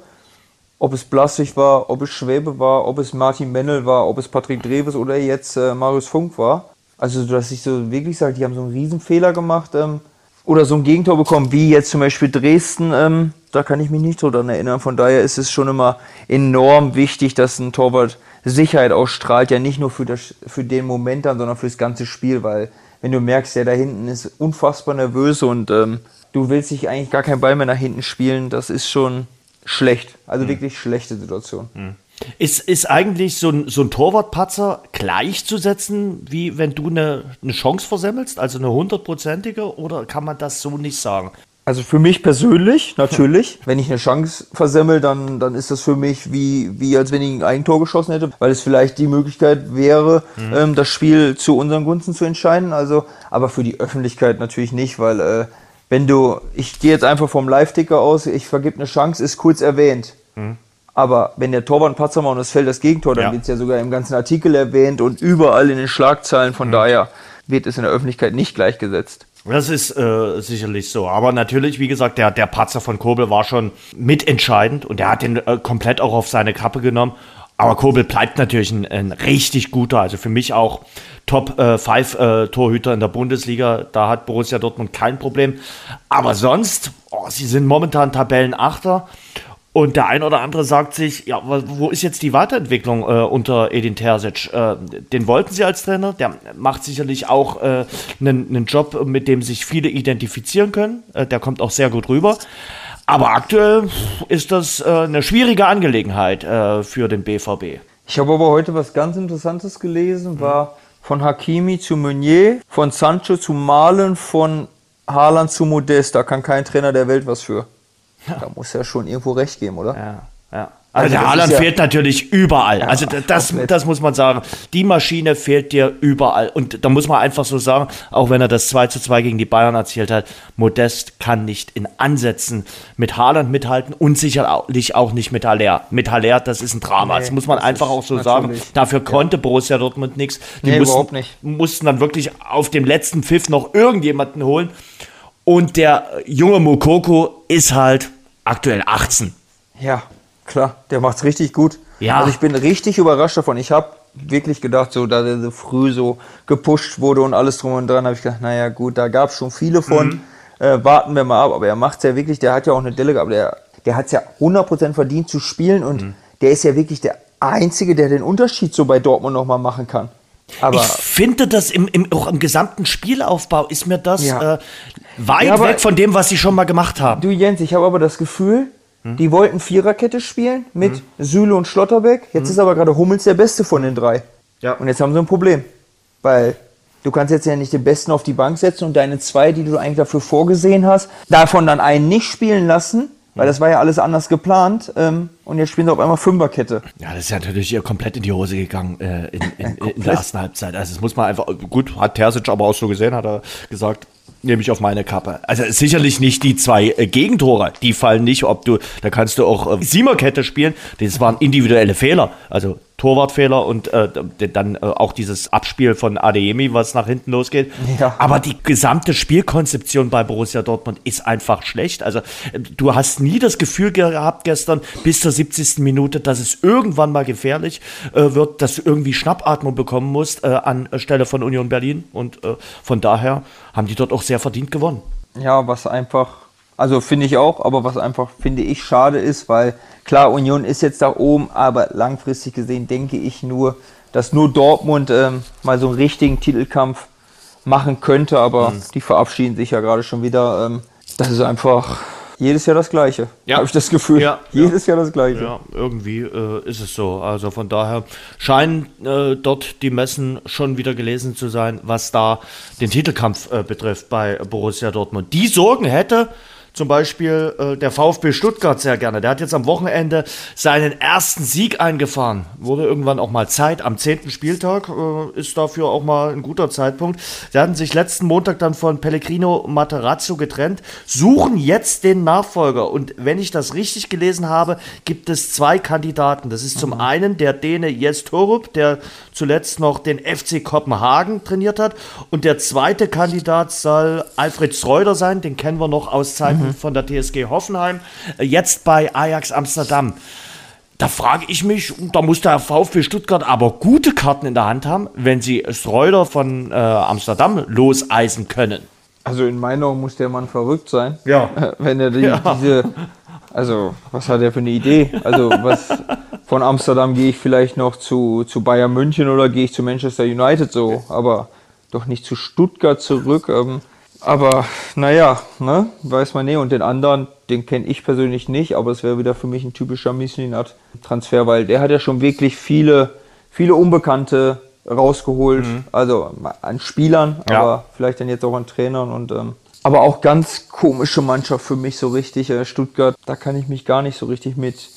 Ob es Blassig war, ob es Schwäbe war, ob es Martin Mennel war, ob es Patrick Dreves oder jetzt äh, Marius Funk war. Also, dass ich so wirklich sage, die haben so einen Riesenfehler gemacht ähm, oder so ein Gegentor bekommen, wie jetzt zum Beispiel Dresden, ähm, da kann ich mich nicht so dran erinnern. Von daher ist es schon immer enorm wichtig, dass ein Torwart Sicherheit ausstrahlt, ja nicht nur für, das, für den Moment dann, sondern fürs ganze Spiel, weil wenn du merkst, der da hinten ist unfassbar nervös und ähm, du willst dich eigentlich gar keinen Ball mehr nach hinten spielen, das ist schon schlecht. Also mhm. wirklich schlechte Situation. Mhm. Ist, ist eigentlich so ein, so ein Torwartpatzer gleichzusetzen, wie wenn du eine, eine Chance versemmelst, also eine hundertprozentige, oder kann man das so nicht sagen? Also für mich persönlich, natürlich. [laughs] Wenn ich eine Chance versemmel, dann, dann ist das für mich wie, wie als wenn ich ein Eigentor geschossen hätte, weil es vielleicht die Möglichkeit wäre, mhm. ähm, das Spiel zu unseren Gunsten zu entscheiden. Also, aber für die Öffentlichkeit natürlich nicht, weil äh, wenn du, ich gehe jetzt einfach vom Live-Ticker aus, ich vergib eine Chance, ist kurz erwähnt. Mhm. Aber wenn der Torwart einen Patzer macht und es fällt das Gegentor, dann ja. wird es ja sogar im ganzen Artikel erwähnt und überall in den Schlagzeilen. Von mhm. daher wird es in der Öffentlichkeit nicht gleichgesetzt. Das ist äh, sicherlich so. Aber natürlich, wie gesagt, der, der Patzer von Kobel war schon mitentscheidend und er hat den äh, komplett auch auf seine Kappe genommen. Aber Kobel bleibt natürlich ein, ein richtig guter, also für mich auch Top 5 äh, äh, Torhüter in der Bundesliga. Da hat Borussia Dortmund kein Problem. Aber sonst, oh, sie sind momentan Tabellenachter. Und der ein oder andere sagt sich, ja, wo ist jetzt die Weiterentwicklung äh, unter Edin Terzic? Äh, den wollten sie als Trainer, der macht sicherlich auch äh, einen, einen Job, mit dem sich viele identifizieren können. Äh, der kommt auch sehr gut rüber. Aber aktuell ist das äh, eine schwierige Angelegenheit äh, für den BVB. Ich habe aber heute was ganz Interessantes gelesen, war von Hakimi zu Meunier, von Sancho zu Malen, von Haaland zu Modest. Da kann kein Trainer der Welt was für. Ja. Da muss ja schon irgendwo recht geben, oder? Ja, ja. Also, also der Haaland ja fehlt natürlich überall. Ja, also das, das muss man sagen. Die Maschine fehlt dir überall. Und da muss man einfach so sagen, auch wenn er das 2 zu 2 gegen die Bayern erzielt hat, Modest kann nicht in Ansätzen mit Haaland mithalten und sicherlich auch nicht mit Haller. Mit Haller, das ist ein Drama. Nee, das muss man das einfach auch so sagen. Dafür konnte ja. Borussia Dortmund nichts. Die nee, mussten, nicht. mussten dann wirklich auf dem letzten Pfiff noch irgendjemanden holen. Und der junge Mokoko ist halt aktuell 18. Ja, klar, der macht's richtig gut. Ja. Also ich bin richtig überrascht davon. Ich habe wirklich gedacht, so da der so früh so gepusht wurde und alles drum und dran, habe ich gedacht, naja gut, da gab es schon viele von. Mhm. Äh, warten wir mal ab. Aber er macht's ja wirklich, der hat ja auch eine Delle gehabt, der, der hat's ja 100% verdient zu spielen und mhm. der ist ja wirklich der Einzige, der den Unterschied so bei Dortmund nochmal machen kann. Aber ich finde das im, im, auch im gesamten Spielaufbau ist mir das ja. äh, weit ja, weg von dem, was sie schon mal gemacht haben. Du Jens, ich habe aber das Gefühl, hm? die wollten Viererkette spielen mit hm? Süle und Schlotterbeck. Jetzt hm? ist aber gerade Hummels der Beste von den drei. Ja. Und jetzt haben sie ein Problem. Weil du kannst jetzt ja nicht den Besten auf die Bank setzen und deine zwei, die du eigentlich dafür vorgesehen hast, davon dann einen nicht spielen lassen weil das war ja alles anders geplant. Ähm, und jetzt spielen sie auf einmal Fünferkette. Ja, das ist ja natürlich komplett in die Hose gegangen äh, in, in, [laughs] in, der ersten Halbzeit. Also das muss man einfach, gut, hat Terzic aber auch so gesehen, hat er gesagt, nehme ich auf meine Kappe. Also sicherlich nicht die zwei äh, Gegentore, die fallen nicht, ob du, da kannst du auch äh, Siemerkette spielen, das waren individuelle Fehler. Also Torwartfehler und äh, dann äh, auch dieses Abspiel von Adeyemi, was nach hinten losgeht. Ja. Aber die gesamte Spielkonzeption bei Borussia Dortmund ist einfach schlecht. Also äh, du hast nie das Gefühl gehabt gestern bis zur 70. Minute, dass es irgendwann mal gefährlich äh, wird, dass du irgendwie Schnappatmung bekommen musst äh, anstelle von Union Berlin. Und äh, von daher haben die dort auch sehr verdient gewonnen. Ja, was einfach also finde ich auch, aber was einfach finde ich schade ist, weil klar, Union ist jetzt da oben, aber langfristig gesehen denke ich nur, dass nur Dortmund ähm, mal so einen richtigen Titelkampf machen könnte, aber mhm. die verabschieden sich ja gerade schon wieder. Ähm, das ist einfach jedes Jahr das Gleiche. Ja. Habe ich das Gefühl. Ja, jedes ja. Jahr das Gleiche. Ja, irgendwie äh, ist es so. Also von daher scheinen äh, dort die Messen schon wieder gelesen zu sein, was da den Titelkampf äh, betrifft bei Borussia Dortmund. Die Sorgen hätte zum Beispiel äh, der VfB Stuttgart sehr gerne. Der hat jetzt am Wochenende seinen ersten Sieg eingefahren. Wurde irgendwann auch mal Zeit. Am zehnten Spieltag äh, ist dafür auch mal ein guter Zeitpunkt. Sie hatten sich letzten Montag dann von Pellegrino Materazzo getrennt, suchen jetzt den Nachfolger. Und wenn ich das richtig gelesen habe, gibt es zwei Kandidaten. Das ist zum mhm. einen der Däne Jes Torup, der zuletzt noch den FC Kopenhagen trainiert hat. Und der zweite Kandidat soll Alfred Schreuder sein. Den kennen wir noch aus Zeiten mhm. von der TSG Hoffenheim, äh, jetzt bei Ajax Amsterdam. da frage ich mich, da muss der VfB Stuttgart aber gute Karten in der Hand haben, wenn sie Streuder von äh, Amsterdam loseisen können. Also in meiner Augen muss der Mann verrückt sein. Ja. [laughs] Wenn er die, ja. diese, also was hat er für eine Idee? Also was von Amsterdam gehe ich vielleicht noch zu, zu Bayern München oder gehe ich zu Manchester United so, aber doch nicht zu Stuttgart zurück. Ähm, aber naja, ne, weiß man nicht. Und den anderen, den kenne ich persönlich nicht, aber es wäre wieder für mich ein typischer Mislinat-Transfer, weil der hat ja schon wirklich viele, viele Unbekannte rausgeholt. Mhm. Also an Spielern, ja. aber vielleicht dann jetzt auch an Trainern und ähm, aber auch ganz komische Mannschaft für mich so richtig. Äh, Stuttgart, da kann ich mich gar nicht so richtig mit,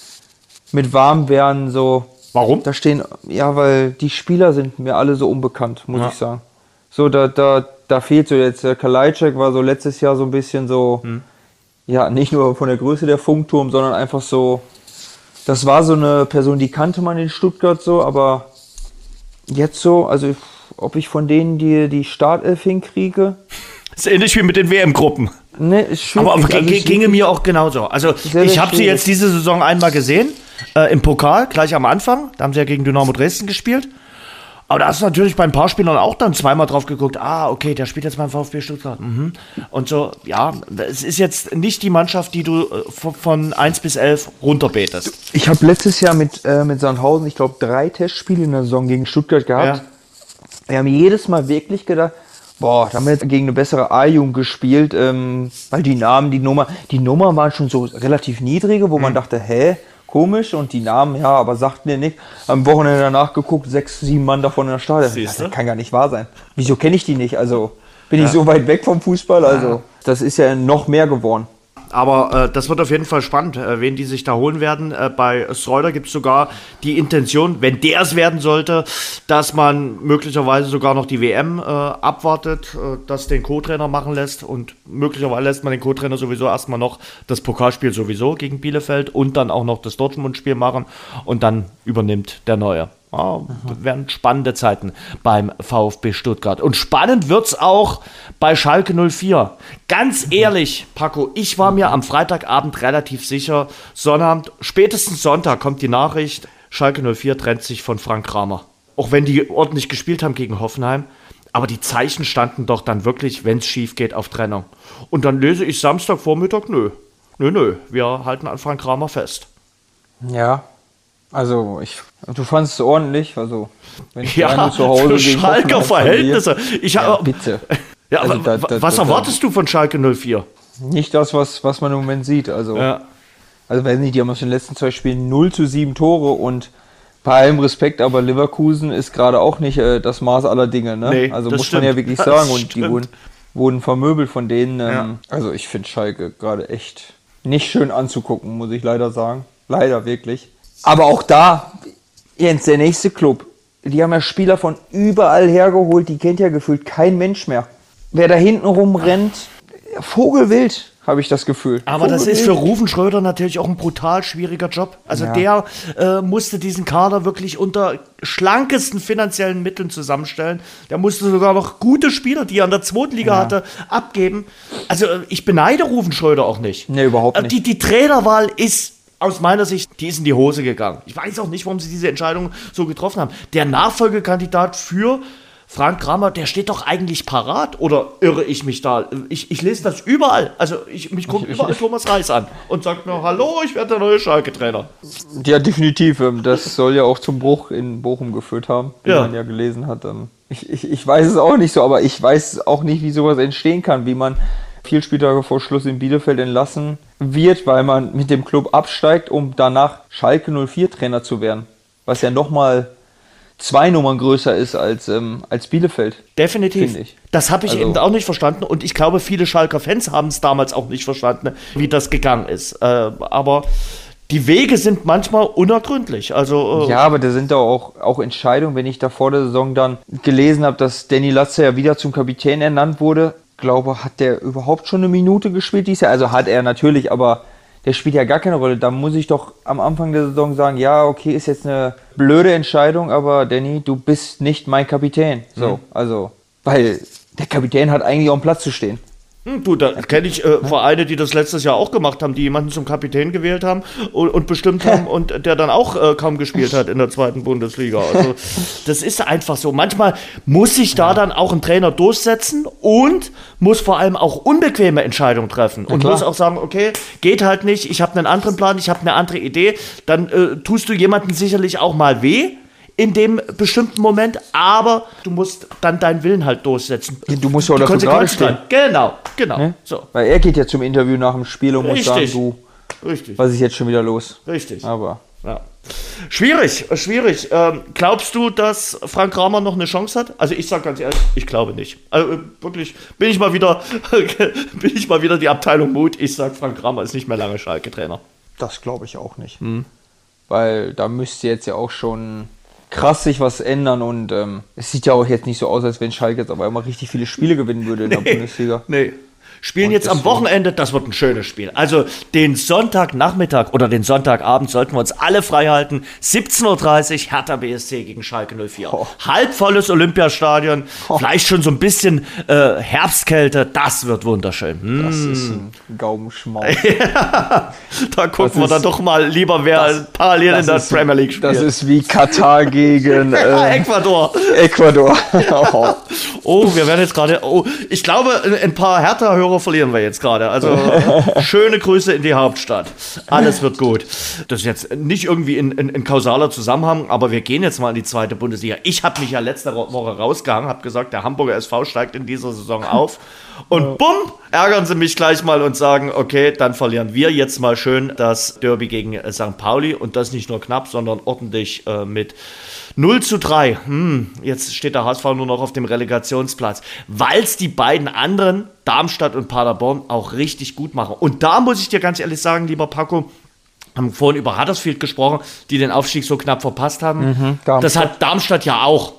mit warm werden. So. Warum? Da stehen, ja, weil die Spieler sind mir alle so unbekannt, muss ja. ich sagen. So, da, da, da fehlt so jetzt, der Kalajczak war so letztes Jahr so ein bisschen so, hm. ja, nicht nur von der Größe der Funkturm, sondern einfach so, das war so eine Person, die kannte man in Stuttgart so, aber jetzt so, also ob ich von denen die, die Startelf hinkriege. Das [laughs] ist ähnlich wie mit den WM-Gruppen. Nee, ist schwierig. Aber also ginge mir auch genauso. Also ich habe sie jetzt diese Saison einmal gesehen, äh, im Pokal, gleich am Anfang. Da haben sie ja gegen Dynamo Dresden gespielt. Aber da hast du natürlich bei ein paar Spielern auch dann zweimal drauf geguckt, ah, okay, der spielt jetzt beim VfB Stuttgart. Mhm. Und so, ja, es ist jetzt nicht die Mannschaft, die du äh, von 1 bis 11 runterbetest. Ich habe letztes Jahr mit, äh, mit Sandhausen, ich glaube, drei Testspiele in der Saison gegen Stuttgart gehabt. Ja. Wir haben jedes Mal wirklich gedacht, boah, da haben wir jetzt gegen eine bessere A-Jugend gespielt, ähm, weil die Namen, die Nummer, die Nummer waren schon so relativ niedrige, wo mhm. man dachte, hä, komisch und die Namen, ja, aber sagten mir nicht. Am Wochenende danach geguckt, sechs, sieben Mann davon in der Stadion. Das kann gar nicht wahr sein. Wieso kenne ich die nicht? Also bin ja. ich so weit weg vom Fußball? Also das ist ja noch mehr geworden. Aber äh, das wird auf jeden Fall spannend, äh, wen die sich da holen werden. Äh, bei Streuder gibt es sogar die Intention, wenn der es werden sollte, dass man möglicherweise sogar noch die WM äh, abwartet, äh, das den Co-Trainer machen lässt und möglicherweise lässt man den Co-Trainer sowieso erstmal noch das Pokalspiel sowieso gegen Bielefeld und dann auch noch das Dortmund-Spiel machen und dann übernimmt der Neue. Ja, werden spannende Zeiten beim VfB Stuttgart. Und spannend wird es auch bei Schalke 04. Ganz ehrlich, Paco, ich war mir am Freitagabend relativ sicher, Sonnabend, spätestens Sonntag kommt die Nachricht, Schalke 04 trennt sich von Frank Kramer. Auch wenn die ordentlich gespielt haben gegen Hoffenheim. Aber die Zeichen standen doch dann wirklich, wenn es schief geht, auf Trennung. Und dann lese ich Samstagvormittag, nö. Nö, nö, wir halten an Frank Kramer fest. Ja, also, ich, du fandest es ordentlich, also wenn ich ja, zu Hause für Schalker Verhältnisse. Ich ja, hab, bitte. [laughs] Ja, also, da, da, was da, erwartest du von Schalke 04? Nicht das, was, was man im Moment sieht. Also, ja. also weiß nicht, die haben aus den letzten zwei Spielen 0 zu 7 Tore und bei allem Respekt, aber Leverkusen ist gerade auch nicht äh, das Maß aller Dinge. Ne? Nee, also muss stimmt. man ja wirklich [laughs] sagen. und die wurden, wurden vermöbelt von denen. Ähm, ja. Also ich finde Schalke gerade echt nicht schön anzugucken, muss ich leider sagen. Leider wirklich. Aber auch da, Jens, der nächste Club, die haben ja Spieler von überall hergeholt, die kennt ja gefühlt kein Mensch mehr. Wer da hinten rumrennt, Vogelwild, habe ich das Gefühl. Aber Vogelwild. das ist für Rufen Schröder natürlich auch ein brutal schwieriger Job. Also ja. der äh, musste diesen Kader wirklich unter schlankesten finanziellen Mitteln zusammenstellen. Der musste sogar noch gute Spieler, die er in der zweiten Liga ja. hatte, abgeben. Also äh, ich beneide Rufen Schröder auch nicht. Nee, überhaupt äh, nicht. Die, die Trainerwahl ist aus meiner Sicht, die ist in die Hose gegangen. Ich weiß auch nicht, warum sie diese Entscheidung so getroffen haben. Der Nachfolgekandidat für Frank Kramer, der steht doch eigentlich parat. Oder irre ich mich da? Ich, ich lese das überall. Also ich, mich guckt überall Thomas Reis an und sagt mir, hallo, ich werde der neue Schalke-Trainer. Ja, definitiv. Ähm, das soll ja auch zum Bruch in Bochum geführt haben, wie ja. man ja gelesen hat. Ähm, ich, ich, ich weiß es auch nicht so, aber ich weiß auch nicht, wie sowas entstehen kann, wie man vier Spieltage vor Schluss in Bielefeld entlassen wird, weil man mit dem Club absteigt, um danach Schalke 04 Trainer zu werden. Was ja nochmal zwei Nummern größer ist als, ähm, als Bielefeld. Definitiv. Das habe ich also, eben auch nicht verstanden und ich glaube, viele Schalker Fans haben es damals auch nicht verstanden, wie das gegangen ist. Äh, aber die Wege sind manchmal unergründlich. Also, äh ja, aber da sind da auch, auch Entscheidungen, wenn ich da vor der Saison dann gelesen habe, dass Danny Latze ja wieder zum Kapitän ernannt wurde, glaube, hat der überhaupt schon eine Minute gespielt dieses Jahr? Also hat er natürlich, aber der spielt ja gar keine Rolle. Da muss ich doch am Anfang der Saison sagen, ja, okay, ist jetzt eine blöde Entscheidung, aber Danny, du bist nicht mein Kapitän. So, mhm. also, weil der Kapitän hat eigentlich auch einen Platz zu stehen. Hm, du, da kenne ich äh, Vereine, die das letztes Jahr auch gemacht haben, die jemanden zum Kapitän gewählt haben und, und bestimmt haben [laughs] und der dann auch äh, kaum gespielt hat in der zweiten Bundesliga. Also das ist einfach so. Manchmal muss sich da dann auch ein Trainer durchsetzen und muss vor allem auch unbequeme Entscheidungen treffen und muss auch sagen, okay, geht halt nicht, ich habe einen anderen Plan, ich habe eine andere Idee. Dann äh, tust du jemanden sicherlich auch mal weh in dem bestimmten Moment, aber du musst dann deinen Willen halt durchsetzen. Du musst ja auch dafür gerade stehen. Genau, genau. Ne? So. Weil er geht ja zum Interview nach dem Spiel und Richtig. muss sagen, du, Richtig. was ist jetzt schon wieder los? Richtig. Aber. Ja. Schwierig, schwierig. Ähm, glaubst du, dass Frank Kramer noch eine Chance hat? Also ich sage ganz ehrlich, ich glaube nicht. Also äh, wirklich, bin ich mal wieder, [laughs] bin ich mal wieder die Abteilung Mut. Ich sage, Frank Kramer ist nicht mehr lange Schalke-Trainer. Das glaube ich auch nicht. Mhm. Weil da müsste jetzt ja auch schon krass sich was ändern und ähm, es sieht ja auch jetzt nicht so aus, als wenn Schalke jetzt aber immer richtig viele Spiele gewinnen würde in der Bundesliga. Nee, Spielen und jetzt am Wochenende, das wird ein schönes Spiel. Also den Sonntagnachmittag oder den Sonntagabend sollten wir uns alle frei halten. 17.30 Uhr Hertha BSC gegen Schalke 04. Oh. Halbvolles Olympiastadion, oh. vielleicht schon so ein bisschen äh, Herbstkälte, das wird wunderschön. Mm. Das ist ein Gaumenschmaus. [laughs] ja, da gucken das wir dann doch mal lieber, wer das, parallel in der Premier League spielt. Das ist wie Katar [laughs] gegen äh, Ecuador. Ecuador. [laughs] oh. oh, wir werden jetzt gerade, oh, ich glaube, ein paar Hertha-Hörer Euro verlieren wir jetzt gerade. Also [laughs] schöne Grüße in die Hauptstadt. Alles wird gut. Das ist jetzt nicht irgendwie in, in, in kausaler Zusammenhang, aber wir gehen jetzt mal in die zweite Bundesliga. Ich habe mich ja letzte Woche rausgehangen, habe gesagt, der Hamburger SV steigt in dieser Saison auf. Und bumm, ärgern sie mich gleich mal und sagen, okay, dann verlieren wir jetzt mal schön das Derby gegen St. Pauli und das nicht nur knapp, sondern ordentlich äh, mit 0 zu 3. Hm, jetzt steht der HSV nur noch auf dem Relegationsplatz, weil es die beiden anderen, Darmstadt und Paderborn, auch richtig gut machen. Und da muss ich dir ganz ehrlich sagen, lieber Paco, haben vorhin über Huddersfield gesprochen, die den Aufstieg so knapp verpasst haben. Mhm, das hat Darmstadt ja auch.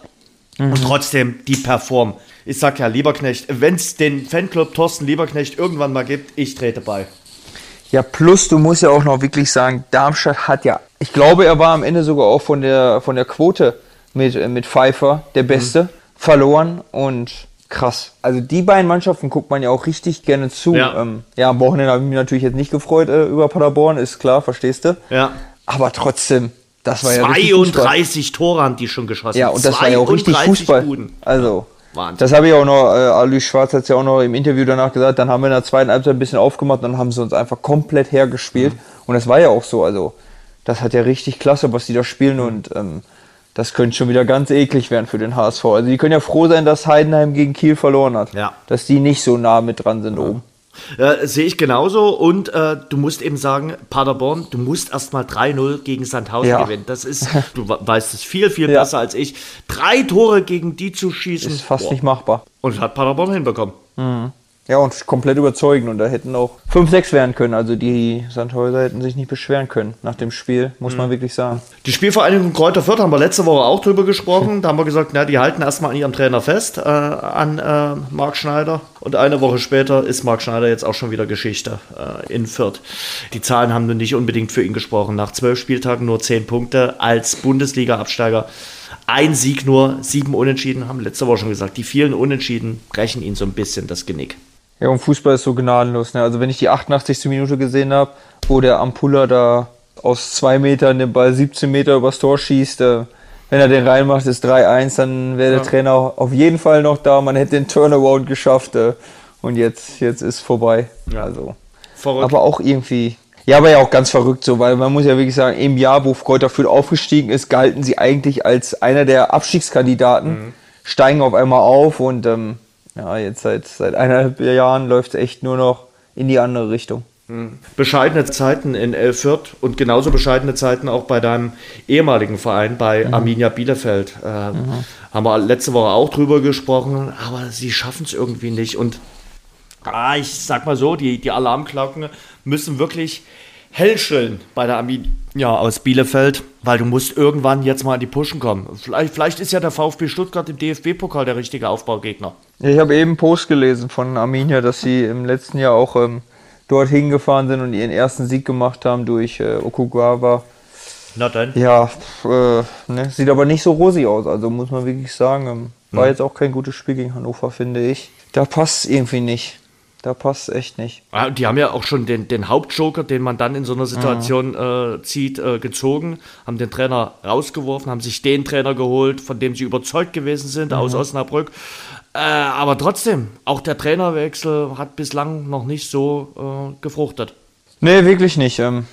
Mhm. Und trotzdem, die performen. Ich sag ja, Lieberknecht, wenn es den Fanclub Thorsten Lieberknecht irgendwann mal gibt, ich trete bei. Ja, plus du musst ja auch noch wirklich sagen, Darmstadt hat ja, ich glaube, er war am Ende sogar auch von der, von der Quote mit, äh, mit Pfeiffer der Beste, mhm. verloren und krass. Also die beiden Mannschaften guckt man ja auch richtig gerne zu. Ja, ähm, ja am Wochenende habe ich mich natürlich jetzt nicht gefreut äh, über Paderborn, ist klar, verstehst du? Ja. Aber trotzdem, das war ja 32 Tore haben die schon geschossen. Ja, und das war ja auch richtig Fußball. Buden. Also, Wahnsinn. Das habe ich auch noch, äh, Alois Schwarz hat es ja auch noch im Interview danach gesagt, dann haben wir in der zweiten Halbzeit ein bisschen aufgemacht und dann haben sie uns einfach komplett hergespielt. Mhm. Und das war ja auch so, also das hat ja richtig klasse, was die da spielen und ähm, das könnte schon wieder ganz eklig werden für den HSV. Also die können ja froh sein, dass Heidenheim gegen Kiel verloren hat. Ja. Dass die nicht so nah mit dran sind ja. oben. Äh, Sehe ich genauso. Und äh, du musst eben sagen, Paderborn, du musst erstmal 3-0 gegen Sandhausen ja. gewinnen. Das ist, [laughs] du weißt es viel, viel ja. besser als ich. Drei Tore gegen die zu schießen. Ist fast boah. nicht machbar. Und hat Paderborn hinbekommen. Mhm. Ja, und komplett überzeugend. Und da hätten auch 5-6 werden können. Also die Sandhäuser hätten sich nicht beschweren können nach dem Spiel, muss mhm. man wirklich sagen. Die Spielvereinigung Kräuter Fürth haben wir letzte Woche auch drüber gesprochen. Da haben wir gesagt, na, die halten erstmal an ihrem Trainer fest, äh, an äh, Marc Schneider. Und eine Woche später ist Marc Schneider jetzt auch schon wieder Geschichte äh, in Fürth. Die Zahlen haben nun nicht unbedingt für ihn gesprochen. Nach zwölf Spieltagen nur zehn Punkte als Bundesliga-Absteiger. Ein Sieg nur, sieben Unentschieden, haben letzte Woche schon gesagt. Die vielen Unentschieden brechen ihn so ein bisschen das Genick. Ja, und Fußball ist so gnadenlos. Ne? Also wenn ich die 88. Minute gesehen habe, wo der Ampulla da aus zwei Metern den Ball 17 Meter übers Tor schießt, äh, wenn er den reinmacht, ist 3-1, dann wäre der ja. Trainer auf jeden Fall noch da. Man hätte den Turnaround geschafft äh, und jetzt, jetzt ist vorbei. Ja. Also, verrückt. Aber auch irgendwie, ja, aber ja auch ganz verrückt so, weil man muss ja wirklich sagen, im Jahr, wo Kräuter Fürth aufgestiegen ist, galten sie eigentlich als einer der Abstiegskandidaten, mhm. steigen auf einmal auf und ähm, ja, jetzt seit, seit eineinhalb Jahren läuft es echt nur noch in die andere Richtung. Hm. Bescheidene Zeiten in Elfürth und genauso bescheidene Zeiten auch bei deinem ehemaligen Verein, bei mhm. Arminia Bielefeld. Äh, mhm. Haben wir letzte Woche auch drüber gesprochen, aber sie schaffen es irgendwie nicht. Und ah, ich sag mal so, die, die Alarmglocken müssen wirklich hell schrillen bei der Arminia aus Bielefeld, weil du musst irgendwann jetzt mal in die Pushen kommen. Vielleicht, vielleicht ist ja der VfB Stuttgart im DFB-Pokal der richtige Aufbaugegner. Ich habe eben einen Post gelesen von Arminia, dass sie im letzten Jahr auch ähm, dorthin gefahren sind und ihren ersten Sieg gemacht haben durch äh, Okugawa. Na dann. Ja, äh, ne, sieht aber nicht so rosig aus. Also muss man wirklich sagen, ähm, war hm. jetzt auch kein gutes Spiel gegen Hannover, finde ich. Da passt es irgendwie nicht. Da passt echt nicht. Ja, die haben ja auch schon den, den Hauptjoker, den man dann in so einer Situation mhm. äh, zieht, äh, gezogen, haben den Trainer rausgeworfen, haben sich den Trainer geholt, von dem sie überzeugt gewesen sind, mhm. aus Osnabrück. Äh, aber trotzdem, auch der Trainerwechsel hat bislang noch nicht so äh, gefruchtet. Nee, wirklich nicht. Ähm,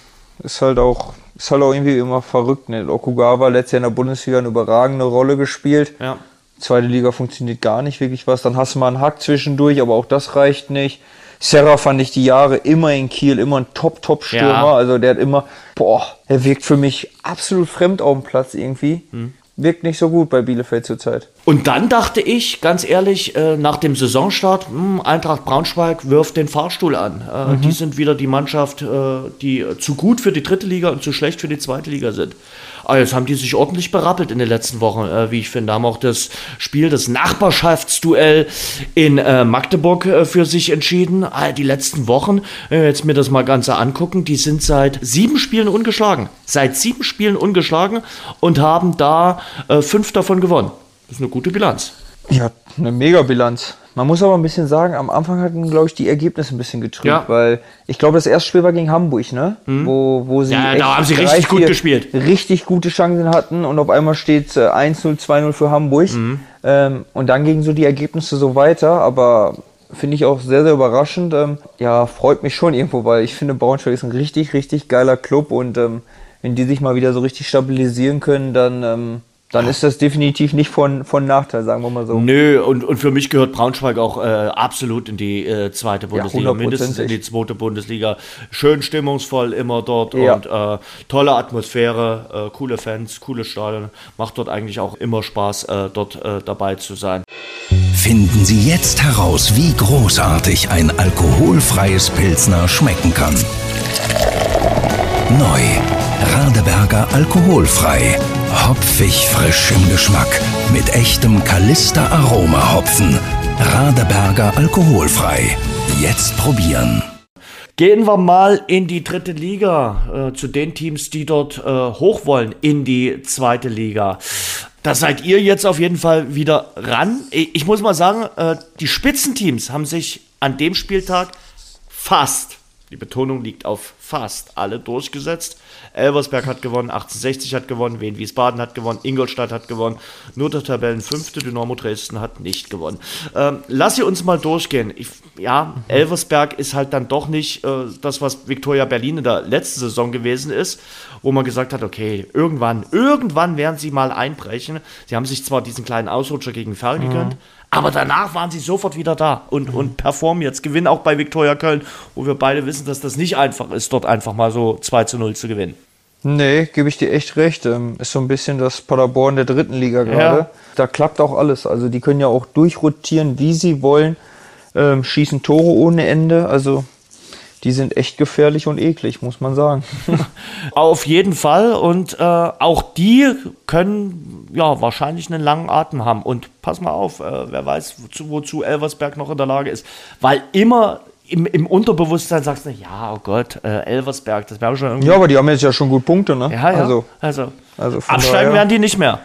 ist halt auch ist halt auch irgendwie immer verrückt. Ne? Okugawa letztes Jahr in der Bundesliga eine überragende Rolle gespielt. Ja. Zweite Liga funktioniert gar nicht wirklich was. Dann hast du mal einen Hack zwischendurch, aber auch das reicht nicht. Serra fand ich die Jahre immer in Kiel, immer ein Top-Top-Stürmer. Ja. Also der hat immer, boah, er wirkt für mich absolut fremd auf dem Platz irgendwie. Hm wirkt nicht so gut bei Bielefeld zurzeit. Und dann dachte ich, ganz ehrlich, äh, nach dem Saisonstart, hm, Eintracht Braunschweig wirft den Fahrstuhl an. Äh, mhm. Die sind wieder die Mannschaft, äh, die zu gut für die dritte Liga und zu schlecht für die zweite Liga sind. Aber jetzt haben die sich ordentlich berappelt in den letzten Wochen, wie ich finde. Haben auch das Spiel, das Nachbarschaftsduell in Magdeburg für sich entschieden. Ah, die letzten Wochen, wenn wir jetzt mir das mal ganz angucken, die sind seit sieben Spielen ungeschlagen. Seit sieben Spielen ungeschlagen und haben da fünf davon gewonnen. Das ist eine gute Bilanz. Ja, eine Mega-Bilanz. Man muss aber ein bisschen sagen, am Anfang hatten, glaube ich, die Ergebnisse ein bisschen getrübt, ja. weil ich glaube, das erste Spiel war gegen Hamburg, ne? Mhm. Wo, wo sie ja, da haben sie richtig gut gespielt. Richtig gute Chancen hatten und auf einmal steht äh, 1-0, 2-0 für Hamburg. Mhm. Ähm, und dann gingen so die Ergebnisse so weiter, aber finde ich auch sehr, sehr überraschend. Ähm, ja, freut mich schon irgendwo, weil ich finde, Braunschweig ist ein richtig, richtig geiler Club und ähm, wenn die sich mal wieder so richtig stabilisieren können, dann ähm, dann ist das definitiv nicht von, von Nachteil, sagen wir mal so. Nö, und, und für mich gehört Braunschweig auch äh, absolut in die äh, zweite Bundesliga, ja, mindestens in die zweite Bundesliga. Schön stimmungsvoll immer dort ja. und äh, tolle Atmosphäre, äh, coole Fans, coole Stadion. Macht dort eigentlich auch immer Spaß, äh, dort äh, dabei zu sein. Finden Sie jetzt heraus, wie großartig ein alkoholfreies Pilsner schmecken kann. Neu. Radeberger alkoholfrei. Hopfig frisch im Geschmack. Mit echtem Kalister Aroma Hopfen. Radeberger alkoholfrei. Jetzt probieren. Gehen wir mal in die dritte Liga, äh, zu den Teams, die dort äh, hoch wollen in die zweite Liga. Da seid ihr jetzt auf jeden Fall wieder ran. Ich muss mal sagen, äh, die Spitzenteams haben sich an dem Spieltag fast, die Betonung liegt auf fast, alle durchgesetzt. Elversberg hat gewonnen, 1860 hat gewonnen, Wien Wiesbaden hat gewonnen, Ingolstadt hat gewonnen, nur der Tabellenfünfte Dynamo Dresden hat nicht gewonnen. Ähm, lass sie uns mal durchgehen. Ich, ja, Elversberg ist halt dann doch nicht äh, das, was Viktoria Berlin in der letzten Saison gewesen ist, wo man gesagt hat, okay, irgendwann, irgendwann werden sie mal einbrechen. Sie haben sich zwar diesen kleinen Ausrutscher gegen Ferl mhm. gegönnt, aber danach waren sie sofort wieder da und, mhm. und performen jetzt. Gewinnen auch bei Viktoria Köln, wo wir beide wissen, dass das nicht einfach ist, dort einfach mal so 2 zu 0 zu gewinnen. Nee, gebe ich dir echt recht. Ähm, ist so ein bisschen das Paderborn der dritten Liga gerade. Ja. Da klappt auch alles. Also die können ja auch durchrotieren, wie sie wollen. Ähm, schießen Tore ohne Ende. Also die sind echt gefährlich und eklig, muss man sagen. [laughs] [laughs] Auf jeden Fall. Und äh, auch die können ja wahrscheinlich einen langen Atem haben. Und pass mal auf, äh, wer weiß, wozu, wozu Elversberg noch in der Lage ist. Weil immer im, im Unterbewusstsein sagst du, ja, oh Gott, äh, Elversberg, das wäre schon irgendwie. Ja, aber die haben jetzt ja schon gut Punkte, ne? Ja, ja. Also, also, also absteigen werden die nicht mehr.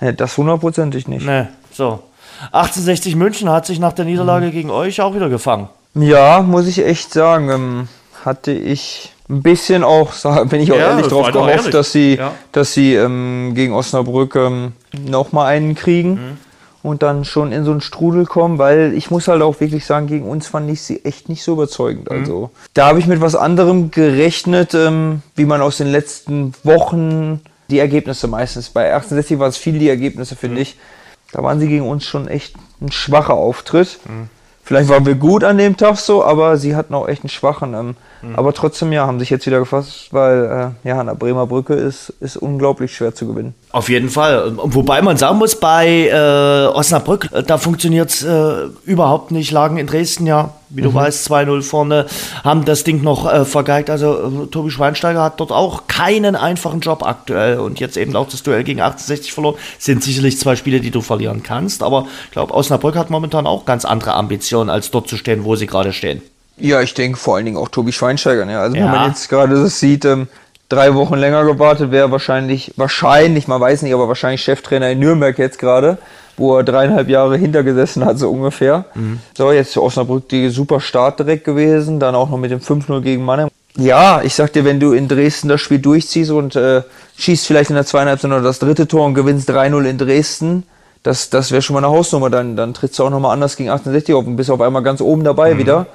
Nee, das hundertprozentig nicht. Nee, so. 1860 München hat sich nach der Niederlage mhm. gegen euch auch wieder gefangen. Ja, muss ich echt sagen. Ähm, hatte ich ein bisschen auch, [laughs] bin ich auch ja, ehrlich drauf gehofft, ehrlich. dass sie, ja. dass sie ähm, gegen Osnabrück ähm, nochmal einen kriegen. Mhm und dann schon in so einen Strudel kommen, weil ich muss halt auch wirklich sagen, gegen uns fand ich sie echt nicht so überzeugend. Mhm. Also da habe ich mit was anderem gerechnet, ähm, wie man aus den letzten Wochen die Ergebnisse meistens. Bei 1860 waren es viele die Ergebnisse, finde mhm. ich. Da waren sie gegen uns schon echt ein schwacher Auftritt. Mhm. Vielleicht waren wir gut an dem Tag so, aber sie hatten auch echt einen schwachen. Ähm, mhm. Aber trotzdem, ja, haben sich jetzt wieder gefasst, weil äh, ja, an der Bremer Brücke ist, ist unglaublich schwer zu gewinnen. Auf jeden Fall. Wobei man sagen muss, bei äh, Osnabrück, äh, da funktioniert es äh, überhaupt nicht. Lagen in Dresden ja, wie du mhm. weißt, 2-0 vorne, haben das Ding noch äh, vergeigt. Also äh, Tobi Schweinsteiger hat dort auch keinen einfachen Job aktuell und jetzt eben auch das Duell gegen 68 verloren. Sind sicherlich zwei Spiele, die du verlieren kannst, aber ich glaube, Osnabrück hat momentan auch ganz andere Ambitionen, als dort zu stehen, wo sie gerade stehen. Ja, ich denke vor allen Dingen auch Tobi Schweinsteiger. Ne? Also ja. wenn man jetzt gerade das sieht, ähm, drei Wochen länger gewartet wäre wahrscheinlich, wahrscheinlich, man weiß nicht, aber wahrscheinlich Cheftrainer in Nürnberg jetzt gerade. Wo er dreieinhalb Jahre hintergesessen hat, so ungefähr. Mhm. So, jetzt für Osnabrück die super Start direkt gewesen, dann auch noch mit dem 5-0 gegen Mannheim. Ja, ich sag dir, wenn du in Dresden das Spiel durchziehst und äh, schießt vielleicht in der zweieinhalb Stunde das dritte Tor und gewinnst 3-0 in Dresden, das, das wäre schon mal eine Hausnummer. Dann, dann trittst du auch nochmal anders gegen 1860 auf und bist auf einmal ganz oben dabei mhm. wieder.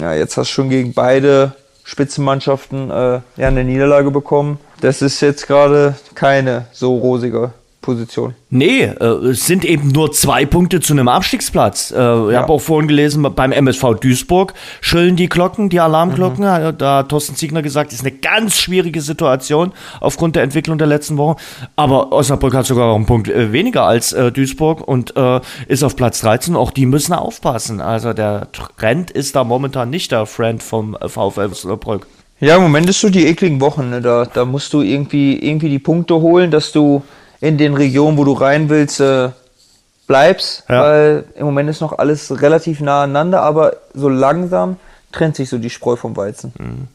Ja, jetzt hast du schon gegen beide Spitzenmannschaften äh, ja, eine Niederlage bekommen. Das ist jetzt gerade keine so rosige Position. Nee, äh, es sind eben nur zwei Punkte zu einem Abstiegsplatz. Äh, ja. Ich habe auch vorhin gelesen, beim MSV Duisburg schrillen die Glocken, die Alarmglocken. Mhm. Da hat Thorsten Ziegner gesagt, ist eine ganz schwierige Situation aufgrund der Entwicklung der letzten Wochen. Aber Osnabrück hat sogar einen Punkt äh, weniger als äh, Duisburg und äh, ist auf Platz 13. Auch die müssen aufpassen. Also der Trend ist da momentan nicht der Friend vom äh, VfL Osnabrück. Ja, im Moment ist so die ekligen Wochen. Ne? Da, da musst du irgendwie, irgendwie die Punkte holen, dass du in den Regionen, wo du rein willst, äh, bleibst, ja. weil im Moment ist noch alles relativ nah aneinander, aber so langsam trennt sich so die Spreu vom Weizen. Mhm.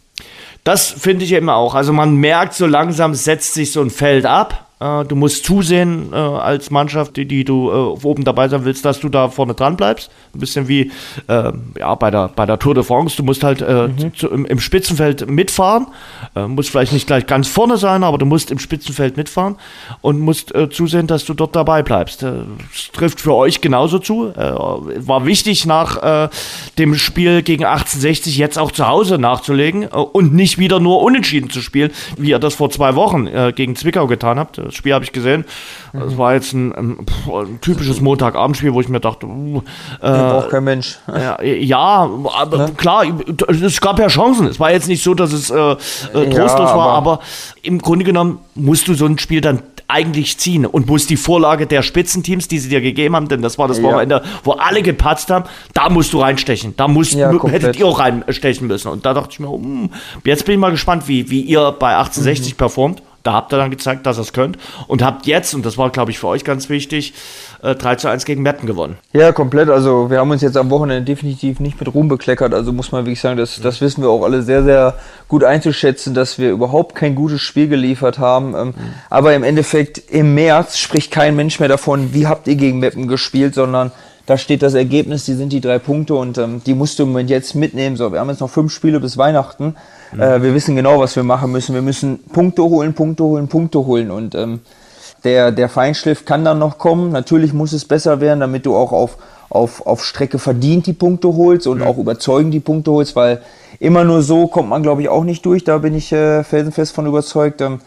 Das finde ich ja immer auch. Also man merkt, so langsam setzt sich so ein Feld ab. Äh, du musst zusehen äh, als Mannschaft, die, die du äh, oben dabei sein willst, dass du da vorne dran bleibst. Ein bisschen wie äh, ja, bei, der, bei der Tour de France. Du musst halt äh, mhm. zu, im, im, Spitzenfeld mitfahren. Äh, musst vielleicht nicht gleich ganz vorne sein, aber du musst im Spitzenfeld mitfahren und musst zusehen, dass du dort dabei bleibst. das trifft für euch genauso zu. war wichtig nach dem Spiel gegen 1860 jetzt auch zu Hause nachzulegen und nicht wieder nur unentschieden zu spielen, wie ihr das vor zwei Wochen gegen Zwickau getan habt das Spiel habe ich gesehen. Das war jetzt ein, ein, ein typisches Montagabendspiel, wo ich mir dachte, uh, äh, braucht kein Mensch. [laughs] Ja, ja aber ja? klar, es gab ja Chancen. Es war jetzt nicht so, dass es äh, äh, trostlos ja, war, aber im Grunde genommen musst du so ein Spiel dann eigentlich ziehen und musst die Vorlage der Spitzenteams, die sie dir gegeben haben, denn das war das Wochenende, ja. wo alle gepatzt haben, da musst du reinstechen. Da musst, ja, hättet ihr auch reinstechen müssen. Und da dachte ich mir, hm, jetzt bin ich mal gespannt, wie, wie ihr bei 1860 mhm. performt. Da habt ihr dann gezeigt, dass ihr es könnt. Und habt jetzt, und das war, glaube ich, für euch ganz wichtig, äh, 3 zu 1 gegen Meppen gewonnen. Ja, komplett. Also wir haben uns jetzt am Wochenende definitiv nicht mit Ruhm bekleckert. Also muss man wirklich sagen, das, das wissen wir auch alle sehr, sehr gut einzuschätzen, dass wir überhaupt kein gutes Spiel geliefert haben. Ähm, mhm. Aber im Endeffekt im März spricht kein Mensch mehr davon, wie habt ihr gegen Meppen gespielt, sondern da steht das Ergebnis, die sind die drei Punkte und ähm, die musst du im Moment jetzt mitnehmen. So, wir haben jetzt noch fünf Spiele bis Weihnachten. Mhm. Äh, wir wissen genau, was wir machen müssen. Wir müssen Punkte holen, Punkte holen, Punkte holen. Und ähm, der, der Feinschliff kann dann noch kommen. Natürlich muss es besser werden, damit du auch auf, auf, auf Strecke verdient die Punkte holst und mhm. auch überzeugend die Punkte holst, weil immer nur so kommt man, glaube ich, auch nicht durch. Da bin ich äh, felsenfest von überzeugt. Ähm,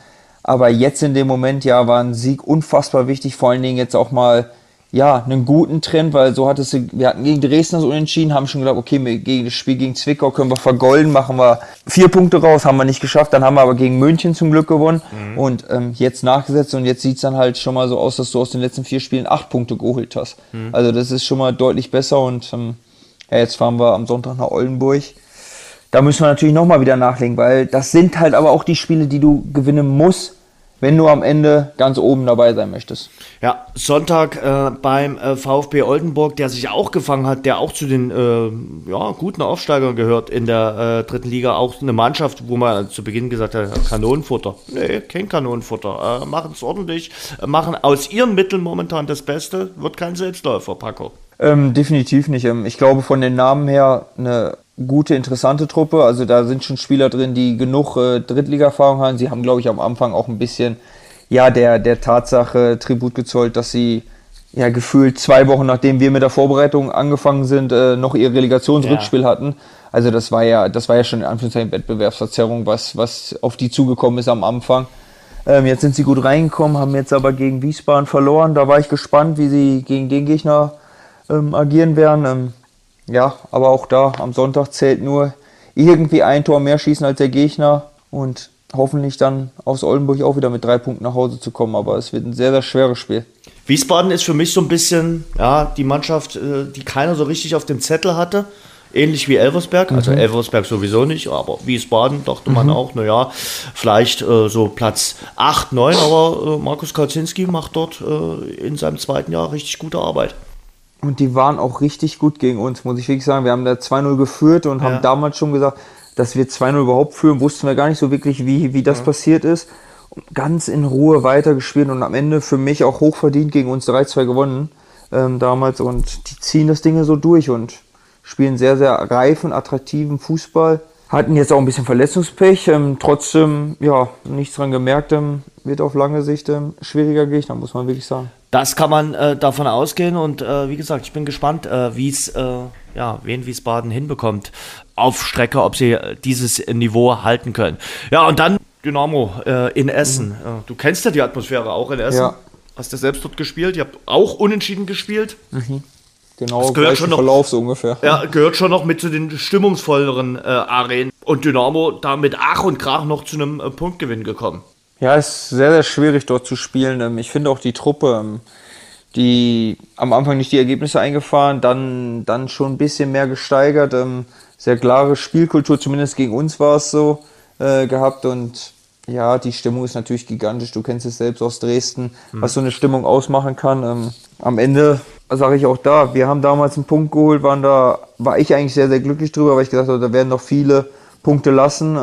aber jetzt in dem Moment, ja, war ein Sieg unfassbar wichtig. Vor allen Dingen jetzt auch mal ja, einen guten Trend, weil so hat es, wir hatten gegen Dresden das unentschieden, haben schon gedacht, okay, gegen das Spiel gegen Zwickau können wir vergolden, machen wir vier Punkte raus, haben wir nicht geschafft, dann haben wir aber gegen München zum Glück gewonnen mhm. und ähm, jetzt nachgesetzt und jetzt sieht's dann halt schon mal so aus, dass du aus den letzten vier Spielen acht Punkte geholt hast. Mhm. Also das ist schon mal deutlich besser und ähm, ja, jetzt fahren wir am Sonntag nach Oldenburg. Da müssen wir natürlich nochmal wieder nachlegen, weil das sind halt aber auch die Spiele, die du gewinnen musst, wenn du am Ende ganz oben dabei sein möchtest. Ja, Sonntag äh, beim äh, VfB Oldenburg, der sich auch gefangen hat, der auch zu den äh, ja, guten Aufsteigern gehört in der äh, dritten Liga. Auch eine Mannschaft, wo man zu Beginn gesagt hat, Kanonenfutter. Nee, kein Kanonenfutter. Äh, machen es ordentlich, äh, machen aus ihren Mitteln momentan das Beste. Wird kein Selbstläufer, Paco. Ähm, definitiv nicht. Ähm, ich glaube, von den Namen her eine gute, interessante Truppe. Also da sind schon Spieler drin, die genug äh, Drittliga-Erfahrung haben. Sie haben, glaube ich, am Anfang auch ein bisschen ja, der, der Tatsache Tribut gezollt, dass sie ja gefühlt zwei Wochen nachdem wir mit der Vorbereitung angefangen sind, äh, noch ihr Relegationsrückspiel ja. hatten. Also das war ja, das war ja schon in Anführungszeichen Wettbewerbsverzerrung, was, was auf die zugekommen ist am Anfang. Ähm, jetzt sind sie gut reingekommen, haben jetzt aber gegen Wiesbaden verloren. Da war ich gespannt, wie sie gegen den Gegner ähm, agieren werden. Ähm, ja, aber auch da am Sonntag zählt nur irgendwie ein Tor mehr schießen als der Gegner und hoffentlich dann aus Oldenburg auch wieder mit drei Punkten nach Hause zu kommen. Aber es wird ein sehr, sehr schweres Spiel. Wiesbaden ist für mich so ein bisschen ja, die Mannschaft, äh, die keiner so richtig auf dem Zettel hatte. Ähnlich wie Elversberg, also mhm. Elversberg sowieso nicht, aber Wiesbaden dachte man mhm. auch, naja, vielleicht äh, so Platz 8, 9, aber äh, Markus Kaczynski macht dort äh, in seinem zweiten Jahr richtig gute Arbeit. Und die waren auch richtig gut gegen uns, muss ich wirklich sagen. Wir haben da 2-0 geführt und ja. haben damals schon gesagt, dass wir 2-0 überhaupt führen, wussten wir gar nicht so wirklich, wie, wie das ja. passiert ist. Und ganz in Ruhe weitergespielt und am Ende für mich auch hochverdient gegen uns 3-2 gewonnen. ähm, damals und die ziehen das Ding so durch und spielen sehr, sehr reifen, attraktiven Fußball. Hatten jetzt auch ein bisschen Verletzungspech, ähm, trotzdem, ja, nichts dran gemerkt, ähm, wird auf lange Sicht ähm, schwieriger Gegner, muss man wirklich sagen. Das kann man äh, davon ausgehen und äh, wie gesagt, ich bin gespannt, äh, wie es, äh, ja, wen Wiesbaden hinbekommt auf Strecke, ob sie äh, dieses Niveau halten können. Ja, und dann Dynamo äh, in Essen. Mhm. du kennst ja die Atmosphäre auch in Essen. Ja. Hast du selbst dort gespielt? Ihr habt auch unentschieden gespielt. Mhm. Genau, das gehört schon noch, Verlauf so ungefähr. Ja, gehört schon noch mit zu den stimmungsvolleren Arenen. Und Dynamo da mit Ach und Krach noch zu einem Punktgewinn gekommen. Ja, es ist sehr, sehr schwierig dort zu spielen. Ähm, ich finde auch die Truppe, ähm, die am Anfang nicht die Ergebnisse eingefahren, dann, dann schon ein bisschen mehr gesteigert. Ähm, sehr klare Spielkultur, zumindest gegen uns war es so äh, gehabt. Und ja, die Stimmung ist natürlich gigantisch. Du kennst es selbst aus Dresden, mhm. was so eine Stimmung ausmachen kann. am Ende sage ich auch da, wir haben damals einen Punkt geholt, waren da, war ich eigentlich sehr, sehr glücklich drüber, weil ich gesagt habe, da werden noch viele Punkte lassen.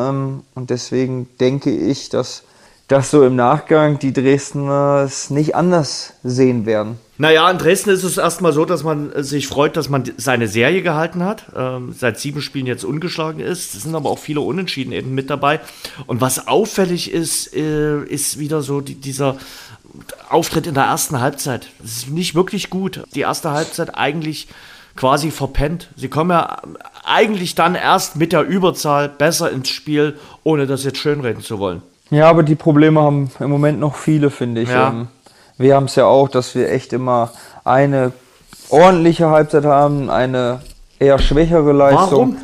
Und deswegen denke ich, dass, dass so im Nachgang die Dresdner es nicht anders sehen werden. Naja, in Dresden ist es erstmal so, dass man sich freut, dass man seine Serie gehalten hat. Ähm, seit sieben Spielen jetzt ungeschlagen ist. Es sind aber auch viele Unentschieden eben mit dabei. Und was auffällig ist, äh, ist wieder so die, dieser Auftritt in der ersten Halbzeit. Das ist nicht wirklich gut. Die erste Halbzeit eigentlich quasi verpennt. Sie kommen ja eigentlich dann erst mit der Überzahl besser ins Spiel, ohne das jetzt schönreden zu wollen. Ja, aber die Probleme haben im Moment noch viele, finde ich. Ja. Ähm, wir haben es ja auch, dass wir echt immer eine ordentliche Halbzeit haben, eine eher schwächere Leistung. Warum?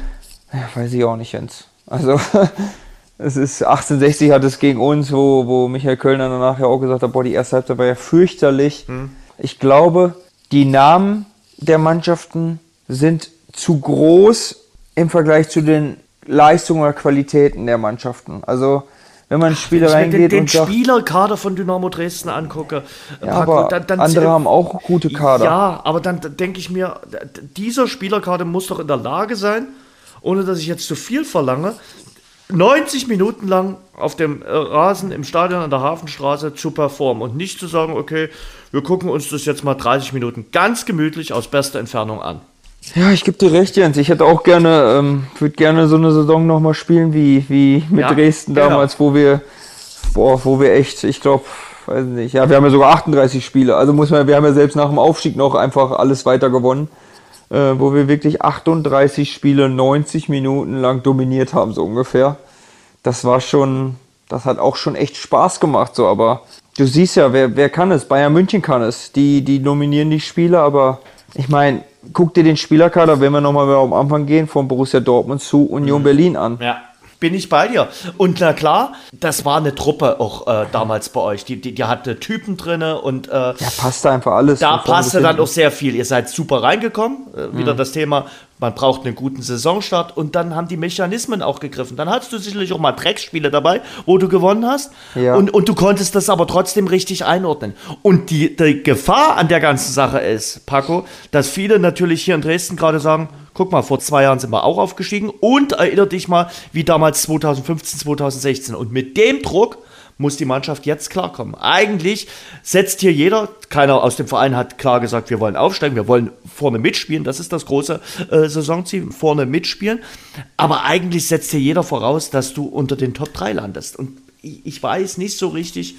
Ja, weiß ich auch nicht, Jens. Also [laughs] Es ist 1860 hat es gegen uns, wo, wo Michael Kölner danach ja auch gesagt hat, boah, die erste Halbzeit war ja fürchterlich. Mhm. Ich glaube, die Namen der Mannschaften sind zu groß im Vergleich zu den Leistungen oder Qualitäten der Mannschaften. Also wenn man Spieler reingeht den, den sagt, Spielerkader von Dynamo Dresden angucke, ja, Paco, aber dann, dann, andere haben auch gute Kader. Ja, aber dann denke ich mir, dieser Spielerkader muss doch in der Lage sein, ohne dass ich jetzt zu viel verlange, 90 Minuten lang auf dem äh, Rasen im Stadion an der Hafenstraße zu performen und nicht zu sagen, okay, wir gucken uns das jetzt mal 30 Minuten ganz gemütlich aus bester Entfernung an. Ja, ich gebe dir recht, Jens. Ich hätte auch gerne, ähm, würde gerne so eine Saison nochmal spielen wie, wie mit ja, Dresden genau. damals, genau. wo wir, boah, wo wir echt, ich glaube, weiß nicht, ja, wir haben ja sogar 38 Spiele. Also muss man, wir haben ja selbst nach dem Aufstieg noch einfach alles weiter gewonnen äh, wo wir wirklich 38 Spiele 90 Minuten lang dominiert haben, so ungefähr. Das war schon, das hat auch schon echt Spaß gemacht, so, aber du siehst ja, wer, wer kann es? Bayern München kann es. Die, die nominieren die Spiele, aber ich meine, guck dir den Spielerkader, wenn wir nochmal am Anfang gehen, von Borussia Dortmund zu Union mhm. Berlin an. Ja bin ich bei dir. Und na klar, das war eine Truppe auch äh, damals bei euch. Die, die, die hatte Typen drin und. Äh, ja, passte einfach alles. Da passte dann auch sehr viel. Ihr seid super reingekommen. Äh, wieder mhm. das Thema, man braucht einen guten Saisonstart und dann haben die Mechanismen auch gegriffen. Dann hattest du sicherlich auch mal Dreckspiele dabei, wo du gewonnen hast. Ja. Und, und du konntest das aber trotzdem richtig einordnen. Und die, die Gefahr an der ganzen Sache ist, Paco, dass viele natürlich hier in Dresden gerade sagen, Guck mal, vor zwei Jahren sind wir auch aufgestiegen und erinnere dich mal, wie damals 2015, 2016. Und mit dem Druck muss die Mannschaft jetzt klarkommen. Eigentlich setzt hier jeder, keiner aus dem Verein hat klar gesagt, wir wollen aufsteigen, wir wollen vorne mitspielen, das ist das große äh, Saisonziel, vorne mitspielen. Aber eigentlich setzt hier jeder voraus, dass du unter den Top 3 landest. Und ich weiß nicht so richtig,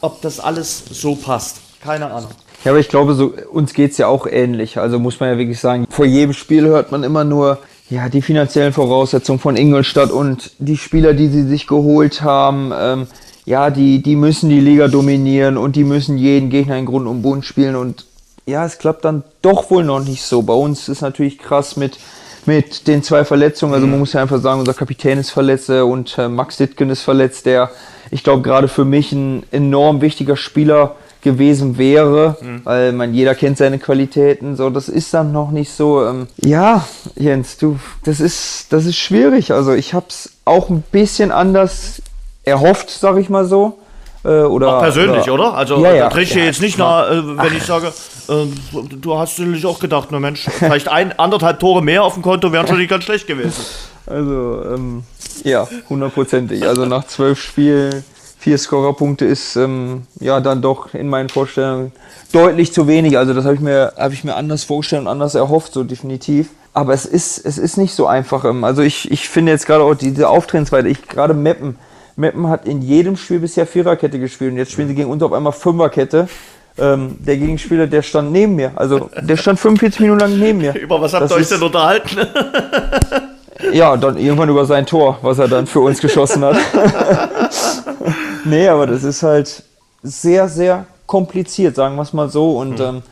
ob das alles so passt. Keine Ahnung. Ja, aber ich glaube, so, uns geht's ja auch ähnlich. Also muss man ja wirklich sagen, vor jedem Spiel hört man immer nur, ja, die finanziellen Voraussetzungen von Ingolstadt und die Spieler, die sie sich geholt haben, ähm, ja, die, die müssen die Liga dominieren und die müssen jeden Gegner in Grund und Bund spielen und ja, es klappt dann doch wohl noch nicht so. Bei uns ist natürlich krass mit, mit den zwei Verletzungen. Also man mhm. muss ja einfach sagen, unser Kapitän ist verletzt äh, und äh, Max Dittgen ist verletzt, der, ich glaube, gerade für mich ein enorm wichtiger Spieler gewesen wäre, mhm. weil man jeder kennt seine Qualitäten. So, das ist dann noch nicht so. Ähm, ja, Jens, du, das ist, das ist schwierig. Also ich habe es auch ein bisschen anders erhofft, sag ich mal so. Äh, oder, auch persönlich, oder? oder? Also ja, ja, da kriege ich ja, jetzt nicht nach, äh, wenn Ach. ich sage, äh, du hast natürlich auch gedacht, na Mensch, [laughs] vielleicht ein, anderthalb Tore mehr auf dem Konto wären schon nicht ganz schlecht gewesen. Also, ähm, ja, hundertprozentig. Also nach zwölf Spielen vier Scorerpunkte ist ähm, ja dann doch in meinen Vorstellungen deutlich zu wenig. Also das habe ich mir habe ich mir anders vorgestellt und anders erhofft, so definitiv. Aber es ist es ist nicht so einfach. Ähm, also ich, ich finde jetzt gerade auch diese Auftretensweise, ich gerade Meppen. Meppen hat in jedem Spiel bisher Viererkette gespielt und jetzt spielen sie gegen uns auf einmal Fünferkette. Ähm, der Gegenspieler, der stand neben mir. Also der stand 45 Minuten lang neben mir. [laughs] Über was habt ihr euch denn unterhalten? [laughs] ja, dann irgendwann über sein Tor, was er dann für uns geschossen hat. [laughs] nee, aber das ist halt sehr, sehr kompliziert, sagen wir es mal so. Und mhm. ähm,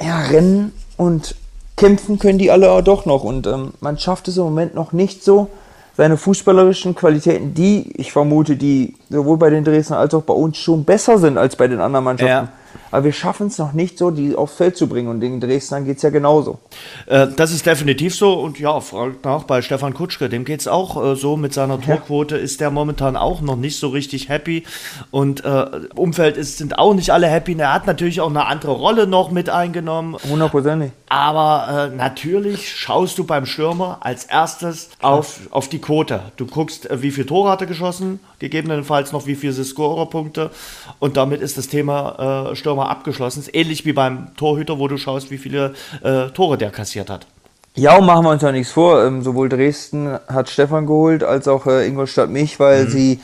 ja, rennen und kämpfen können die alle doch noch. Und ähm, man schafft es im Moment noch nicht so, seine fußballerischen Qualitäten, die ich vermute, die sowohl bei den Dresdner als auch bei uns schon besser sind als bei den anderen Mannschaften. Ja aber wir schaffen es noch nicht so, die aufs Feld zu bringen. Und den Dresdnern geht es ja genauso. Äh, das ist definitiv so. Und ja, fragt nach bei Stefan Kutschke, dem geht es auch äh, so. Mit seiner Torquote ja. ist der momentan auch noch nicht so richtig happy. Und äh, Umfeld ist, sind auch nicht alle happy. Er hat natürlich auch eine andere Rolle noch mit eingenommen. Hundertprozentig. Aber äh, natürlich schaust du beim Stürmer als erstes auf, auf die Quote. Du guckst, äh, wie viele Tore hat er geschossen, gegebenenfalls noch wie viele Scorerpunkte. Und damit ist das Thema äh, Stürmer abgeschlossen. Ist ähnlich wie beim Torhüter, wo du schaust, wie viele äh, Tore der kassiert hat. Ja, und machen wir uns ja nichts vor. Ähm, sowohl Dresden hat Stefan geholt, als auch äh, Ingolstadt mich, weil mhm. sie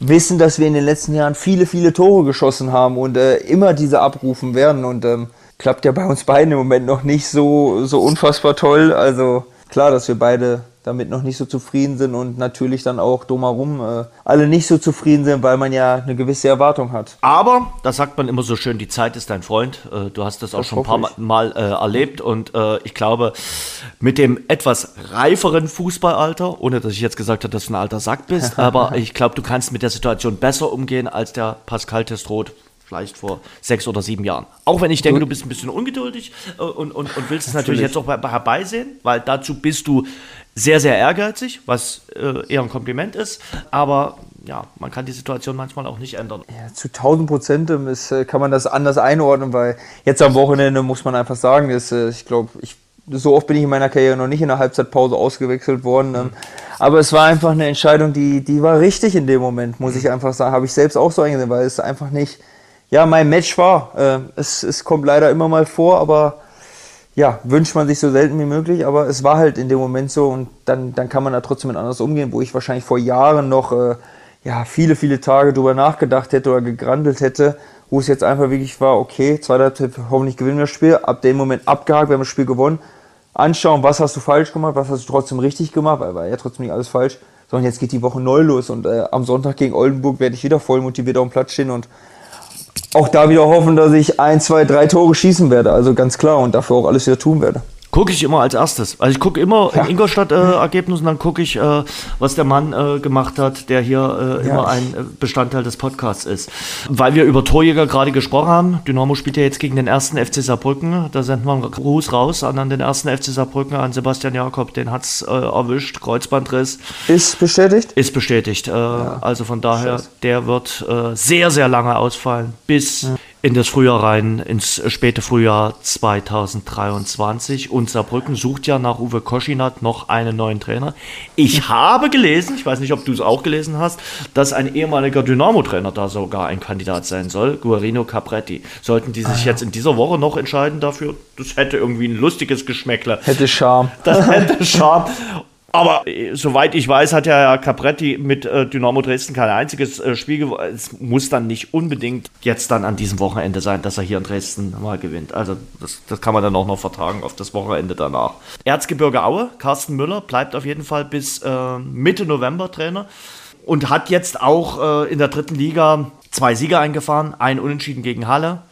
wissen, dass wir in den letzten Jahren viele, viele Tore geschossen haben und äh, immer diese abrufen werden. Und ähm, klappt ja bei uns beiden im Moment noch nicht so, so unfassbar toll. Also klar, dass wir beide damit noch nicht so zufrieden sind und natürlich dann auch drumherum äh, alle nicht so zufrieden sind, weil man ja eine gewisse Erwartung hat. Aber, da sagt man immer so schön, die Zeit ist dein Freund. Äh, du hast das, das auch schon ein paar ich. Mal äh, erlebt und äh, ich glaube, mit dem etwas reiferen Fußballalter, ohne dass ich jetzt gesagt habe, dass du ein alter Sack bist, [laughs] aber ich glaube, du kannst mit der Situation besser umgehen als der Pascal Testroth vielleicht vor sechs oder sieben Jahren. Auch wenn ich denke, du bist ein bisschen ungeduldig äh, und, und, und willst es natürlich jetzt auch herbeisehen, weil dazu bist du sehr, sehr ehrgeizig, was äh, eher ein Kompliment ist. Aber ja, man kann die Situation manchmal auch nicht ändern. Ja, zu 1000 Prozent äh, kann man das anders einordnen, weil jetzt am Wochenende muss man einfach sagen, ist, äh, ich glaube, ich, so oft bin ich in meiner Karriere noch nicht in der Halbzeitpause ausgewechselt worden. Ähm, mhm. Aber es war einfach eine Entscheidung, die, die war richtig in dem Moment, muss ich einfach sagen. Habe ich selbst auch so eingesehen, weil es einfach nicht ja, mein Match war. Äh, es, es kommt leider immer mal vor, aber ja, wünscht man sich so selten wie möglich, aber es war halt in dem Moment so und dann, dann kann man da trotzdem mit anders umgehen, wo ich wahrscheinlich vor Jahren noch äh, ja, viele, viele Tage drüber nachgedacht hätte oder gegrandelt hätte, wo es jetzt einfach wirklich war, okay, zweiter Tipp, hoffentlich gewinnen wir das Spiel, ab dem Moment abgehakt, wir haben das Spiel gewonnen, anschauen, was hast du falsch gemacht, was hast du trotzdem richtig gemacht, weil war ja trotzdem nicht alles falsch, sondern jetzt geht die Woche neu los und äh, am Sonntag gegen Oldenburg werde ich wieder voll motiviert auf dem Platz stehen und auch da wieder hoffen, dass ich ein, zwei, drei Tore schießen werde. Also ganz klar und dafür auch alles wieder tun werde. Gucke ich immer als erstes. Also ich gucke immer ja. in Ingolstadt äh, Ergebnisse und dann gucke ich, äh, was der Mann äh, gemacht hat, der hier äh, ja. immer ein äh, Bestandteil des Podcasts ist. Weil wir über Torjäger gerade gesprochen haben. Dynamo spielt ja jetzt gegen den ersten FC Saarbrücken. Da sendet man Gruß raus an den ersten FC Saarbrücken, an Sebastian Jakob. Den hat es äh, erwischt. Kreuzbandriss. Ist bestätigt? Ist bestätigt. Ja. Also von daher, Scheiße. der wird sehr, sehr lange ausfallen. Bis in das Frühjahr rein, ins späte Frühjahr 2023. Und Saarbrücken sucht ja nach Uwe Koschinat noch einen neuen Trainer. Ich habe gelesen, ich weiß nicht, ob du es auch gelesen hast, dass ein ehemaliger Dynamo-Trainer da sogar ein Kandidat sein soll, Guarino Capretti. Sollten die sich ah, jetzt in dieser Woche noch entscheiden dafür, das hätte irgendwie ein lustiges Geschmäckle. Hätte Charme. Das hätte [laughs] Charme. Aber äh, soweit ich weiß, hat ja Capretti mit äh, Dynamo Dresden kein einziges äh, Spiel gewonnen. Es muss dann nicht unbedingt jetzt dann an diesem Wochenende sein, dass er hier in Dresden mal gewinnt. Also das, das kann man dann auch noch vertragen auf das Wochenende danach. Erzgebirge Aue, Carsten Müller bleibt auf jeden Fall bis äh, Mitte November Trainer und hat jetzt auch äh, in der dritten Liga zwei Siege eingefahren, ein Unentschieden gegen Halle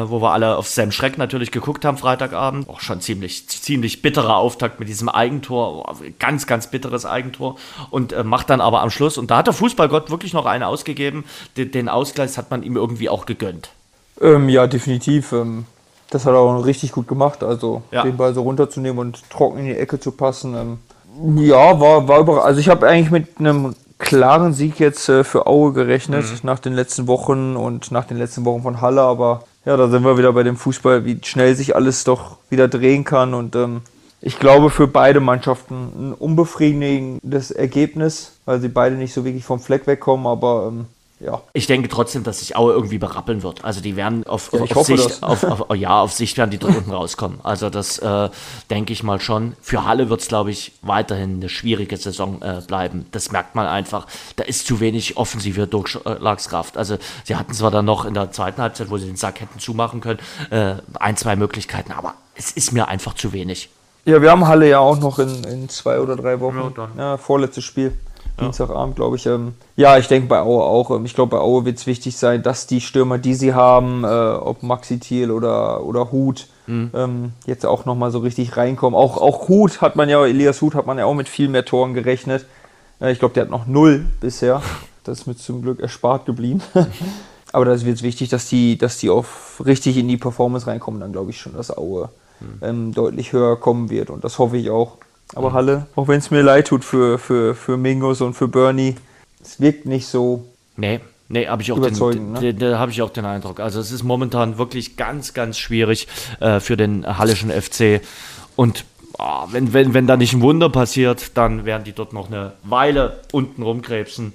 wo wir alle auf Sam Schreck natürlich geguckt haben Freitagabend. Auch schon ziemlich, ziemlich bitterer Auftakt mit diesem Eigentor, ganz, ganz bitteres Eigentor und äh, macht dann aber am Schluss, und da hat der Fußballgott wirklich noch einen ausgegeben, den, den Ausgleich hat man ihm irgendwie auch gegönnt. Ähm, ja, definitiv. Ähm, das hat er auch richtig gut gemacht, also ja. den Ball so runterzunehmen und trocken in die Ecke zu passen. Ähm, ja, war, war überraschend. Also ich habe eigentlich mit einem klaren Sieg jetzt äh, für Aue gerechnet, mhm. nach den letzten Wochen und nach den letzten Wochen von Halle, aber ja, da sind wir wieder bei dem Fußball, wie schnell sich alles doch wieder drehen kann. Und ähm, ich glaube für beide Mannschaften ein unbefriedigendes Ergebnis, weil sie beide nicht so wirklich vom Fleck wegkommen. Aber ähm, ja. Ich denke trotzdem, dass sich Aue irgendwie berappeln wird. Also die werden auf, ja, auf Sicht, auf, auf, ja, auf Sicht werden die dort unten rauskommen. Also das äh, denke ich mal schon. Für Halle wird es, glaube ich, weiterhin eine schwierige Saison äh, bleiben. Das merkt man einfach. Da ist zu wenig offensive Durchschlagskraft. Also sie hatten zwar dann noch in der zweiten Halbzeit, wo sie den Sack hätten zumachen können, äh, ein, zwei Möglichkeiten, aber es ist mir einfach zu wenig. Ja, wir haben Halle ja auch noch in, in zwei oder drei Wochen. Ja, ja vorletztes Spiel. Dienstagabend, glaube ich. Ähm, ja, ich denke bei Aue auch. Ähm, ich glaube, bei Aue wird es wichtig sein, dass die Stürmer, die sie haben, äh, ob Maxi Thiel oder, oder Hut, mhm. ähm, jetzt auch nochmal so richtig reinkommen. Auch, auch Hut hat man ja, Elias Hut hat man ja auch mit viel mehr Toren gerechnet. Äh, ich glaube, der hat noch null bisher. Das ist mir zum Glück erspart geblieben. [laughs] Aber da wird es wichtig, dass die, dass die auf richtig in die Performance reinkommen. Dann glaube ich schon, dass Aue mhm. ähm, deutlich höher kommen wird. Und das hoffe ich auch. Aber Halle, auch wenn es mir leid tut für, für, für Mingus und für Bernie, es wirkt nicht so. Nee. Nee, habe ich, auch den, ne? den, ich auch den Eindruck. Also es ist momentan wirklich ganz, ganz schwierig äh, für den Hallischen FC. Und oh, wenn, wenn, wenn da nicht ein Wunder passiert, dann werden die dort noch eine Weile unten rumkrebsen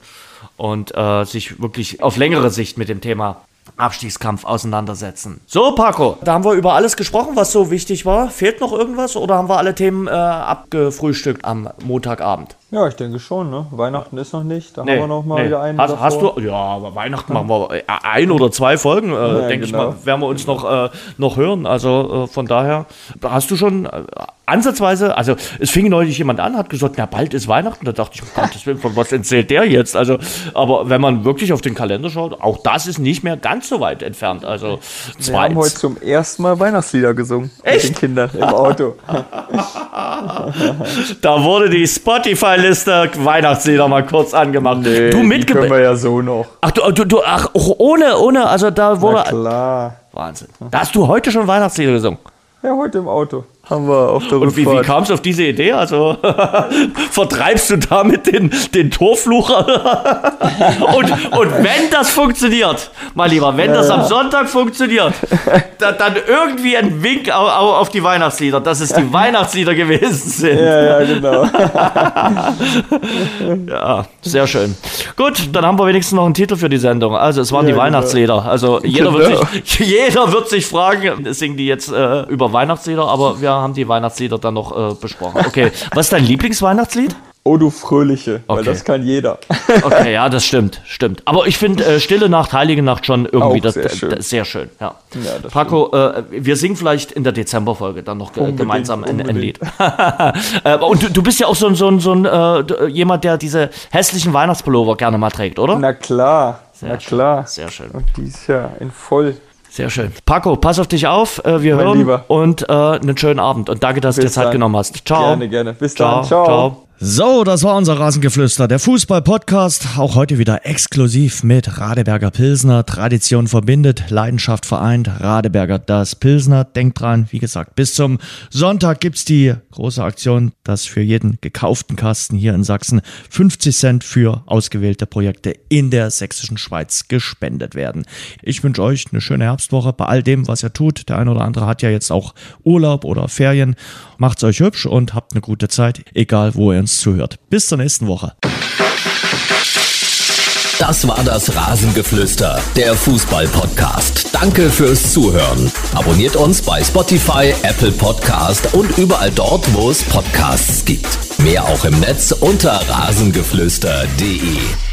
und äh, sich wirklich auf längere Sicht mit dem Thema Abstiegskampf auseinandersetzen. So, Paco, da haben wir über alles gesprochen, was so wichtig war. Fehlt noch irgendwas oder haben wir alle Themen äh, abgefrühstückt am Montagabend? Ja, ich denke schon. Ne? Weihnachten ist noch nicht. Da nee, haben wir noch mal nee. wieder einen. Hast, hast, du? Ja, aber Weihnachten machen wir äh, ein oder zwei Folgen, äh, ja, denke genau. ich mal, werden wir uns noch, äh, noch hören. Also äh, von daher, hast du schon äh, ansatzweise, also es fing neulich jemand an, hat gesagt, na bald ist Weihnachten. Da dachte ich, um Gottes Willen, von was erzählt der jetzt? Also, aber wenn man wirklich auf den Kalender schaut, auch das ist nicht mehr ganz so weit entfernt. Also wir haben heute zum ersten Mal Weihnachtslieder gesungen Echt? mit den Kindern im Auto. [laughs] [laughs] da wurde die Spotify Liste Weihnachtslieder mal kurz angemacht. Nee, du mitgebracht. können wir ja so noch. Ach, du, du, du ach, ohne, ohne, also da wurde. Na klar. Wahnsinn. Da hast du heute schon Weihnachtslieder gesungen. Ja, heute im Auto haben wir auf der Und wie, wie kam es auf diese Idee? Also [laughs] vertreibst du damit den, den Torfluch? [laughs] und, und wenn das funktioniert, mein Lieber, wenn das am Sonntag funktioniert, da, dann irgendwie ein Wink auf, auf, die Weihnachtslieder, dass es die [laughs] Weihnachtslieder gewesen sind. Ja, ja, genau. ja, sehr schön. Gut, dann haben wir wenigstens noch einen Titel für die Sendung. Also es waren ja, die genau. Weihnachtslieder. Also jeder, genau. wird sich, jeder wird sich fragen, singen die jetzt äh, über Weihnachtslieder, aber wir haben die Weihnachtslieder dann noch äh, besprochen. Okay, was ist dein Lieblingsweihnachtslied? Oh, du Fröhliche, okay. weil das kann jeder. [laughs] okay, ja, das stimmt, stimmt. Aber ich finde äh, Stille Nacht, Heilige Nacht schon irgendwie das, sehr, schön. Das, sehr schön. Ja. ja Paco, äh, wir singen vielleicht in der Dezemberfolge dann noch unbedingt, gemeinsam ein, ein Lied. [laughs] äh, und du, du, bist ja auch so, so, so ein äh, jemand, der diese hässlichen Weihnachtspullover gerne mal trägt, oder? Na klar, sehr na schön, klar. Sehr schön. Und die ist ja in voll sehr schön. Paco, pass auf dich auf. Äh, wir mein hören Lieber. und äh, einen schönen Abend. Und danke, dass Bis du dir Zeit dann. genommen hast. Ciao. Gerne, gerne. Bis Ciao. dann. Ciao. Ciao. So, das war unser Rasengeflüster, der Fußball-Podcast. Auch heute wieder exklusiv mit Radeberger Pilsner. Tradition verbindet, Leidenschaft vereint. Radeberger das Pilsner. Denkt dran, wie gesagt, bis zum Sonntag gibt's die große Aktion, dass für jeden gekauften Kasten hier in Sachsen 50 Cent für ausgewählte Projekte in der sächsischen Schweiz gespendet werden. Ich wünsche euch eine schöne Herbstwoche bei all dem, was ihr tut. Der eine oder andere hat ja jetzt auch Urlaub oder Ferien. Macht's euch hübsch und habt eine gute Zeit, egal wo ihr uns zuhört. Bis zur nächsten Woche. Das war das Rasengeflüster, der Fußball-Podcast. Danke fürs Zuhören. Abonniert uns bei Spotify, Apple Podcast und überall dort, wo es Podcasts gibt. Mehr auch im Netz unter rasengeflüster.de.